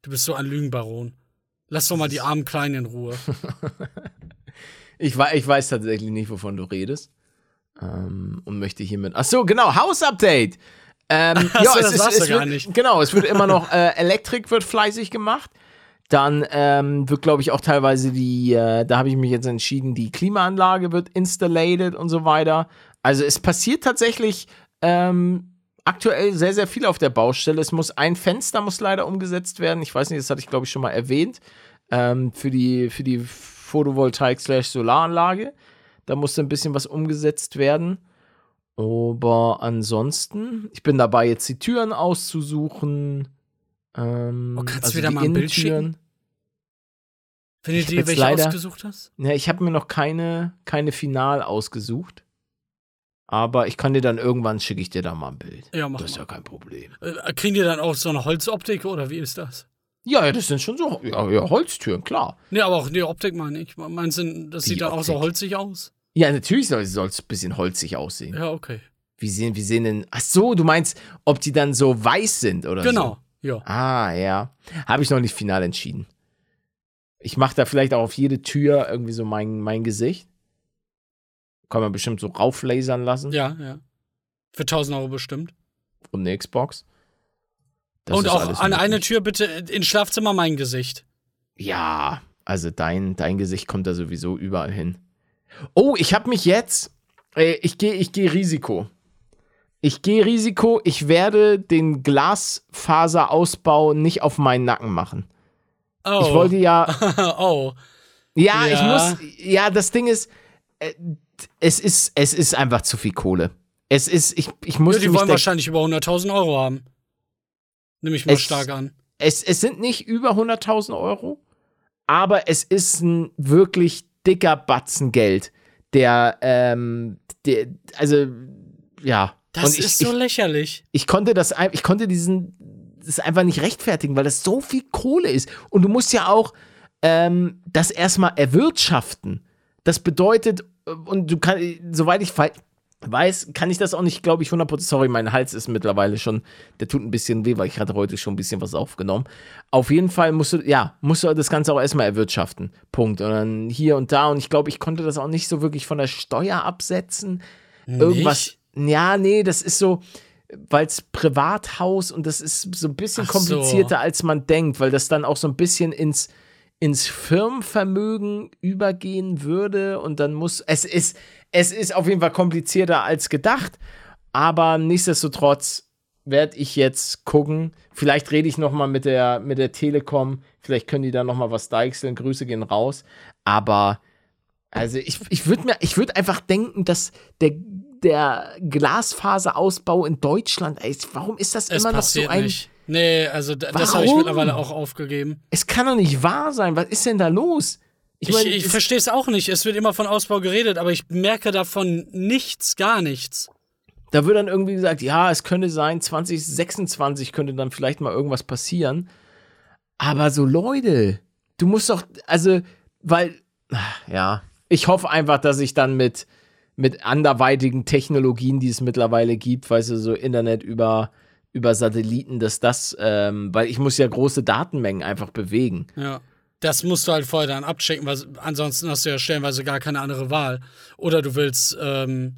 Du bist so ein Lügenbaron. Lass doch mal die armen Kleinen in Ruhe. Ich, wei- ich weiß tatsächlich nicht, wovon du redest. Ähm, und möchte hiermit. Ach so, genau, Haus-Update. Ähm, Ach ja, so, es das ist, es gar wird, nicht. Genau, es wird immer noch, äh, Elektrik wird fleißig gemacht. Dann ähm, wird, glaube ich, auch teilweise die, äh, da habe ich mich jetzt entschieden, die Klimaanlage wird installated und so weiter. Also es passiert tatsächlich ähm, aktuell sehr, sehr viel auf der Baustelle. Es muss ein Fenster muss leider umgesetzt werden. Ich weiß nicht, das hatte ich, glaube ich, schon mal erwähnt. Ähm, für die, für die Photovoltaik-Solaranlage. Da musste ein bisschen was umgesetzt werden. Aber ansonsten, ich bin dabei, jetzt die Türen auszusuchen. Ähm, Oh, kannst du also wieder die mal ein Bild. Wenn du hab dir jetzt welche leider- ausgesucht hast? Ja, ich habe mir noch keine, keine final ausgesucht. Aber ich kann dir dann irgendwann schicke ich dir da mal ein Bild. Ja, mach das ist mal. ja kein Problem. Äh, kriegen die dann auch so eine Holzoptik oder wie ist das? Ja, ja, das sind schon so ja, ja, Holztüren, klar. Nee, aber auch die Optik meine ich. Meinst du, das Die sieht dann auch so Optik. holzig aus? Ja, natürlich soll es ein bisschen holzig aussehen. Ja, okay. Wie sehen, wie sehen denn. Ach so, du meinst, ob die dann so weiß sind oder so? Genau, ja. Ah, ja. Habe ich noch nicht final entschieden. Ich mache da vielleicht auch auf jede Tür irgendwie so mein, mein Gesicht. Kann man bestimmt so rauflasern lassen. Ja, ja. Für 1000 Euro bestimmt. Und eine Xbox. Das Und auch an eine. Tür bitte ins Schlafzimmer mein Gesicht. Ja, also dein, dein Gesicht kommt da sowieso überall hin. Oh, ich habe mich jetzt. Äh, ich gehe ich geh Risiko. Ich gehe Risiko, ich werde den Glasfaserausbau nicht auf meinen Nacken machen. Oh. Ich wollte ja. oh. Ja, ich Ja. muss. Ja, das Ding ist, äh, es ist, es ist einfach zu viel Kohle. Es ist, ich, ich Ja, muss die wollen wahrscheinlich über 100.000 Euro haben. Nehme ich mal Es- stark an. es, es sind nicht über 100.000 Euro, aber es ist ein wirklich dicker Batzen Geld, der, ähm, der, also, ja. Das ich, ist so ich, lächerlich. ich konnte das, ich konnte diesen, das einfach nicht rechtfertigen, weil das so viel Kohle ist. Und du musst ja auch ähm, das erstmal erwirtschaften. Das bedeutet, und du kannst, soweit ich weiß, kann ich das auch nicht, glaube ich, 100%. Sorry, mein Hals ist mittlerweile schon, der tut ein bisschen weh, weil ich hatte heute schon ein bisschen was aufgenommen. Auf jeden Fall musst du, ja, musst du das Ganze auch erstmal erwirtschaften. Punkt. Und dann hier und da. Und ich glaube, ich konnte das auch nicht so wirklich von der Steuer absetzen. Irgendwas. Ja, nee, das ist so, weil es Privathaus und das ist so ein bisschen Ach so. komplizierter, als man denkt, weil das dann auch so ein bisschen ins, ins Firmenvermögen übergehen würde und dann muss es ist es ist auf jeden Fall komplizierter als gedacht, aber nichtsdestotrotz werde ich jetzt gucken. Vielleicht rede ich noch mal mit der mit der Telekom, vielleicht können die da noch mal was deichseln. Grüße gehen raus, aber also ich, ich würde mir ich würde einfach denken, dass der der Glasfaserausbau in Deutschland, ey, warum ist das Es immer noch so ein nicht. Nee, also da- das habe ich Warum? mittlerweile auch aufgegeben. Es kann doch nicht wahr sein. Was ist denn da los? Ich, ich, es- verstehe es auch nicht. Es wird immer von Ausbau geredet, aber ich merke davon nichts, gar nichts. Da wird dann irgendwie gesagt, ja, es könnte sein, 2026 könnte dann vielleicht mal irgendwas passieren. Aber so Leute, du musst doch, also, weil, ja, ich hoffe einfach, dass ich dann mit, mit anderweitigen Technologien, die es mittlerweile gibt, weißt du, so Internet über, über Satelliten, dass das, ähm, weil ich muss ja große Datenmengen einfach bewegen. Ja. Das musst du halt vorher dann abchecken, weil ansonsten hast du ja stellenweise gar keine andere Wahl. Oder du willst, ähm,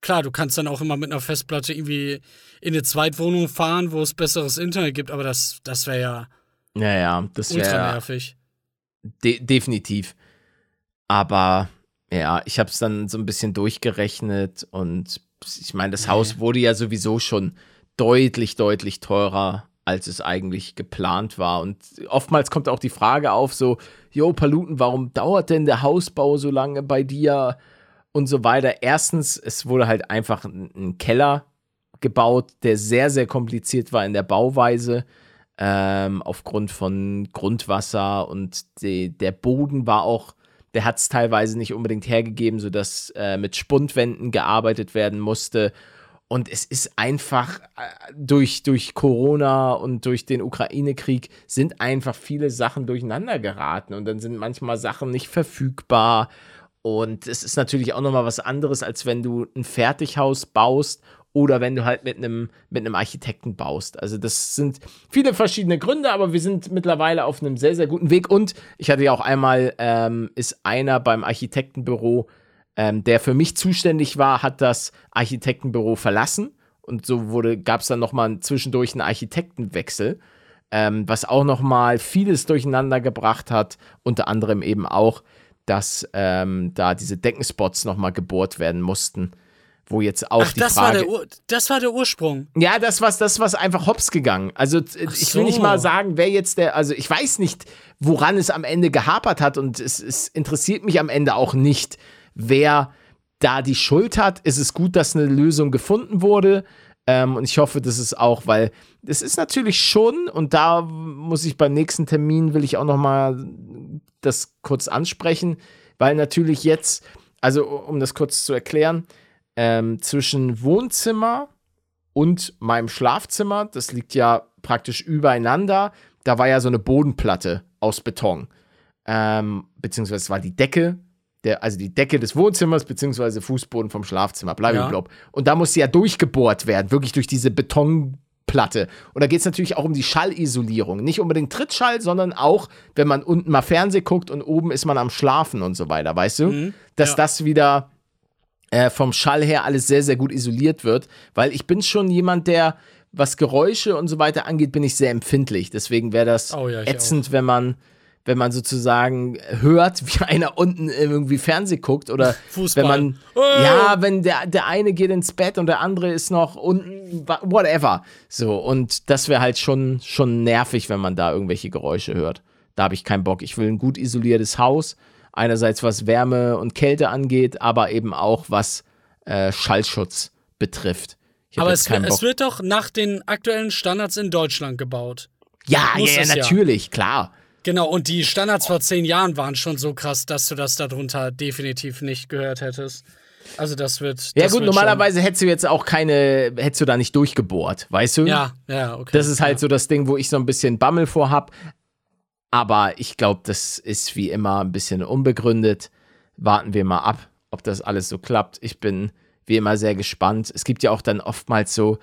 klar, du kannst dann auch immer mit einer Festplatte irgendwie in eine Zweitwohnung fahren, wo es besseres Internet gibt, aber das, das wäre ja Naja, das ultra wäre nervig. De definitiv. Aber ja, ich habe es dann so ein bisschen durchgerechnet und ich meine, das Haus wurde ja sowieso schon deutlich, deutlich teurer, als es eigentlich geplant war. Und oftmals kommt auch die Frage auf, so, Jo, Paluten, warum dauert denn der Hausbau so lange bei dir und so weiter? Erstens, es wurde halt einfach ein, Keller gebaut, der sehr, sehr kompliziert war in der Bauweise ähm, aufgrund von Grundwasser und die, der Boden war auch, der hat es teilweise nicht unbedingt hergegeben, sodass äh, mit Spundwänden gearbeitet werden musste. Und es ist einfach äh, durch, durch Corona und durch den Ukraine-Krieg sind einfach viele Sachen durcheinander geraten und dann sind manchmal Sachen nicht verfügbar. Und es ist natürlich auch nochmal was anderes, als wenn du ein Fertighaus baust oder wenn du halt mit einem mit einem Architekten baust. Also das sind viele verschiedene Gründe, aber wir sind mittlerweile auf einem sehr, sehr guten Weg. Und ich hatte ja auch einmal, ähm, ist einer beim Architektenbüro, ähm, der für mich zuständig war, hat das Architektenbüro verlassen. Und so wurde, gab es dann nochmal zwischendurch einen Architektenwechsel, ähm, was auch nochmal vieles durcheinander gebracht hat. Unter anderem eben auch, dass ähm, da diese Deckenspots nochmal gebohrt werden mussten. Wo jetzt auch Ach, die das Frage. war, das war der Ursprung. Ja, das was das was einfach hops gegangen. Also t- ich will nicht so. mal sagen, wer jetzt der, also ich weiß nicht, woran es am Ende gehapert hat und es, es interessiert mich am Ende auch nicht, wer da die Schuld hat. Es ist gut, dass eine Lösung gefunden wurde. Ähm, und ich hoffe, das ist auch, weil es ist natürlich schon, und da muss ich beim nächsten Termin, will ich auch noch mal das kurz ansprechen, weil natürlich jetzt, also um das kurz zu erklären, ähm, zwischen Wohnzimmer und meinem Schlafzimmer, das liegt ja praktisch übereinander, da war ja so eine Bodenplatte aus Beton. Ähm, beziehungsweise es war die Decke, der, also die Decke des Wohnzimmers, beziehungsweise Fußboden vom Schlafzimmer, blablabla. Und da musste ja durchgebohrt werden, wirklich durch diese Betonplatte. Und da geht es natürlich auch um die Schallisolierung. Nicht unbedingt Trittschall, sondern auch, wenn man unten mal Fernseh guckt und oben ist man am Schlafen und so weiter, weißt du? Dass ja. das wieder äh, vom Schall her alles sehr, sehr gut isoliert wird, weil ich bin schon jemand, der, was Geräusche und so weiter angeht, bin ich sehr empfindlich. Deswegen wäre das Oh ja, ätzend, wenn man, wenn man sozusagen hört, wie einer unten irgendwie Fernseh guckt oder Fußball. wenn man, Oh. ja, wenn der, der eine geht ins Bett und der andere ist noch unten, whatever. So, und das wäre halt schon, schon nervig, wenn man da irgendwelche Geräusche hört. Da habe ich keinen Bock. Ich will ein gut isoliertes Haus. Einerseits was Wärme und Kälte angeht, aber eben auch was äh, Schallschutz betrifft. Aber es, es wird doch nach den aktuellen Standards in Deutschland gebaut. Ja, ja, ja. natürlich, klar. Genau, und die Standards vor zehn Jahren waren schon so krass, dass du das darunter definitiv nicht gehört hättest. Also das wird. Ja das gut, wird normalerweise hättest du jetzt auch keine, hättest du da nicht durchgebohrt, weißt du? Schon, ja, ja, okay. Das ist halt ja. so das Ding, wo ich so ein bisschen Bammel vor hab. Aber ich glaube, das ist wie immer ein bisschen unbegründet. Warten wir mal ab, ob das alles so klappt. Ich bin wie immer sehr gespannt. Es gibt ja auch dann oftmals so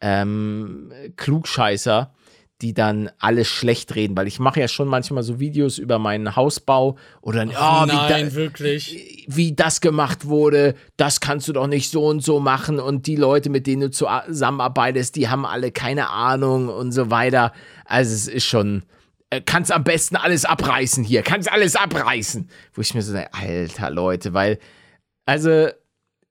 ähm, Klugscheißer, die dann alles schlecht reden, weil ich mache ja schon manchmal so Videos über meinen Hausbau oder Oh, oh, wie da- nein, wirklich. wie das gemacht wurde, das kannst du doch nicht so und so machen und die Leute, mit denen du zusammenarbeitest, die haben alle keine Ahnung und so weiter. Also es ist schon, äh, kannst am besten alles abreißen hier, kannst alles abreißen. Wo ich mir so sage, alter Leute, weil, also,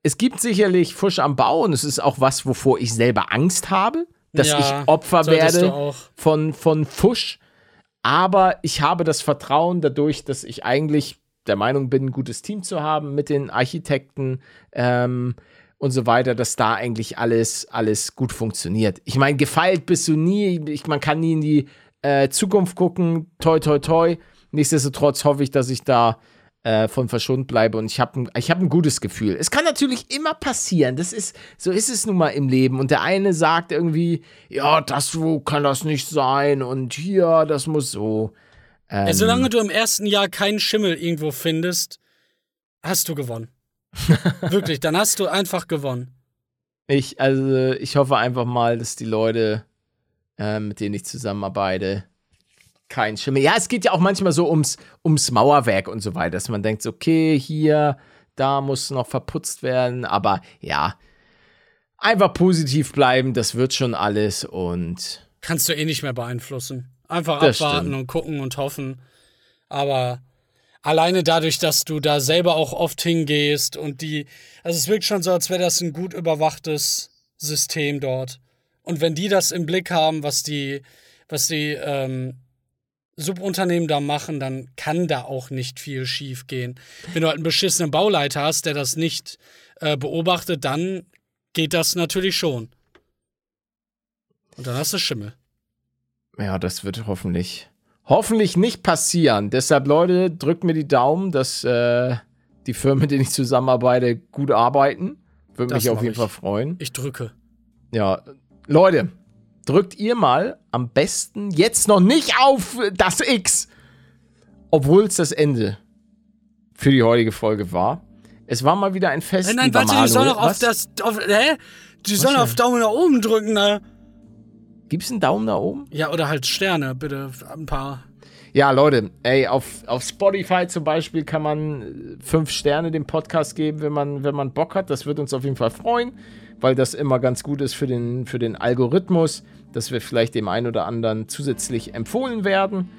es gibt sicherlich Fusch am Bau und es ist auch was, wovor ich selber Angst habe, dass Ja, ich Opfer werde von, von Fusch. Aber ich habe das Vertrauen dadurch, dass ich eigentlich der Meinung bin, ein gutes Team zu haben mit den Architekten ähm, und so weiter, dass da eigentlich alles, alles gut funktioniert. Ich meine, gefeilt bist du nie, ich, man kann nie in die äh, Zukunft gucken, toi, toi, toi. Nichtsdestotrotz hoffe ich, dass ich da äh, von verschont bleibe und ich habe ein, ich hab ein gutes Gefühl. Es kann natürlich immer passieren, das ist, so ist es nun mal im Leben und der eine sagt irgendwie, ja, das so kann das nicht sein und hier, das muss so. Ja, solange du im ersten Jahr keinen Schimmel irgendwo findest, hast du gewonnen. Wirklich, dann hast du einfach gewonnen. Ich, also, ich hoffe einfach mal, dass die Leute, äh, mit denen ich zusammenarbeite, kein Schimmel. Ja, es geht ja auch manchmal so ums, ums Mauerwerk und so weiter, dass man denkt, okay, hier, da muss noch verputzt werden, aber ja, einfach positiv bleiben, das wird schon alles und Kannst du eh nicht mehr beeinflussen. Einfach abwarten stimmt. und gucken und hoffen. Aber alleine dadurch, dass du da selber auch oft hingehst und die. Also es wirkt schon so, als wäre das ein gut überwachtes System dort. Und wenn die das im Blick haben, was die, was die ähm, Subunternehmen da machen, dann kann da auch nicht viel schief gehen. Wenn du halt einen beschissenen Bauleiter hast, der das nicht äh, beobachtet, dann geht das natürlich schon. Und dann hast du Schimmel. Ja, das wird hoffentlich, hoffentlich nicht passieren. Deshalb, Leute, drückt mir die Daumen, dass äh, die Firmen, mit denen ich zusammenarbeite, gut arbeiten. Würde Das mich auf jeden ich. Fall freuen. Ich drücke. Ja, Leute, drückt ihr mal am besten jetzt noch nicht auf das X, obwohl es das Ende für die heutige Folge war. Es war mal wieder ein Fest. Nein, nein, warte, die Manuel. sollen doch auf das. Auf, hä? Die sollen auf Daumen nach oben drücken, ne? Gibt's einen Daumen nach oben? Ja, oder halt Sterne, bitte. Ein paar. Ja, Leute, ey, auf, auf Spotify zum Beispiel kann man fünf Sterne dem Podcast geben, wenn man, wenn man Bock hat. Das wird uns auf jeden Fall freuen, weil das immer ganz gut ist für den, für den Algorithmus, dass wir vielleicht dem einen oder anderen zusätzlich empfohlen werden.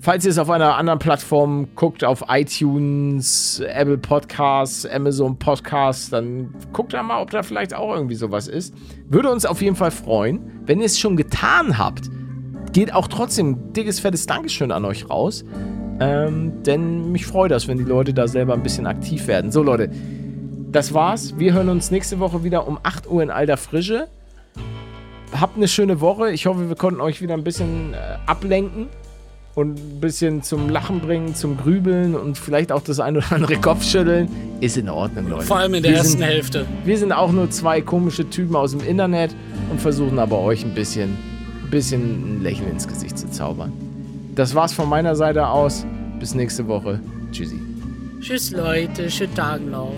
Falls ihr es auf einer anderen Plattform guckt, auf iTunes, Apple Podcasts, Amazon Podcasts, dann guckt da mal, ob da vielleicht auch irgendwie sowas ist. Würde uns auf jeden Fall freuen. Wenn ihr es schon getan habt, geht auch trotzdem ein dickes, fettes Dankeschön an euch raus. Ähm, denn mich freut das, wenn die Leute da selber ein bisschen aktiv werden. So, Leute, das war's. Wir hören uns nächste Woche wieder um 8 Uhr in alter Frische. Habt eine schöne Woche. Ich hoffe, wir konnten euch wieder ein bisschen äh, ablenken und ein bisschen zum Lachen bringen, zum Grübeln und vielleicht auch das ein oder andere Kopfschütteln. Ist in Ordnung, Leute. Vor allem in der Wir ersten sind, Hälfte. wir sind auch nur zwei komische Typen aus dem Internet und versuchen aber euch ein bisschen, ein bisschen ein Lächeln ins Gesicht zu zaubern. Das war's von meiner Seite aus. Bis nächste Woche. Tschüssi. Tschüss, Leute. Schönen Tag noch.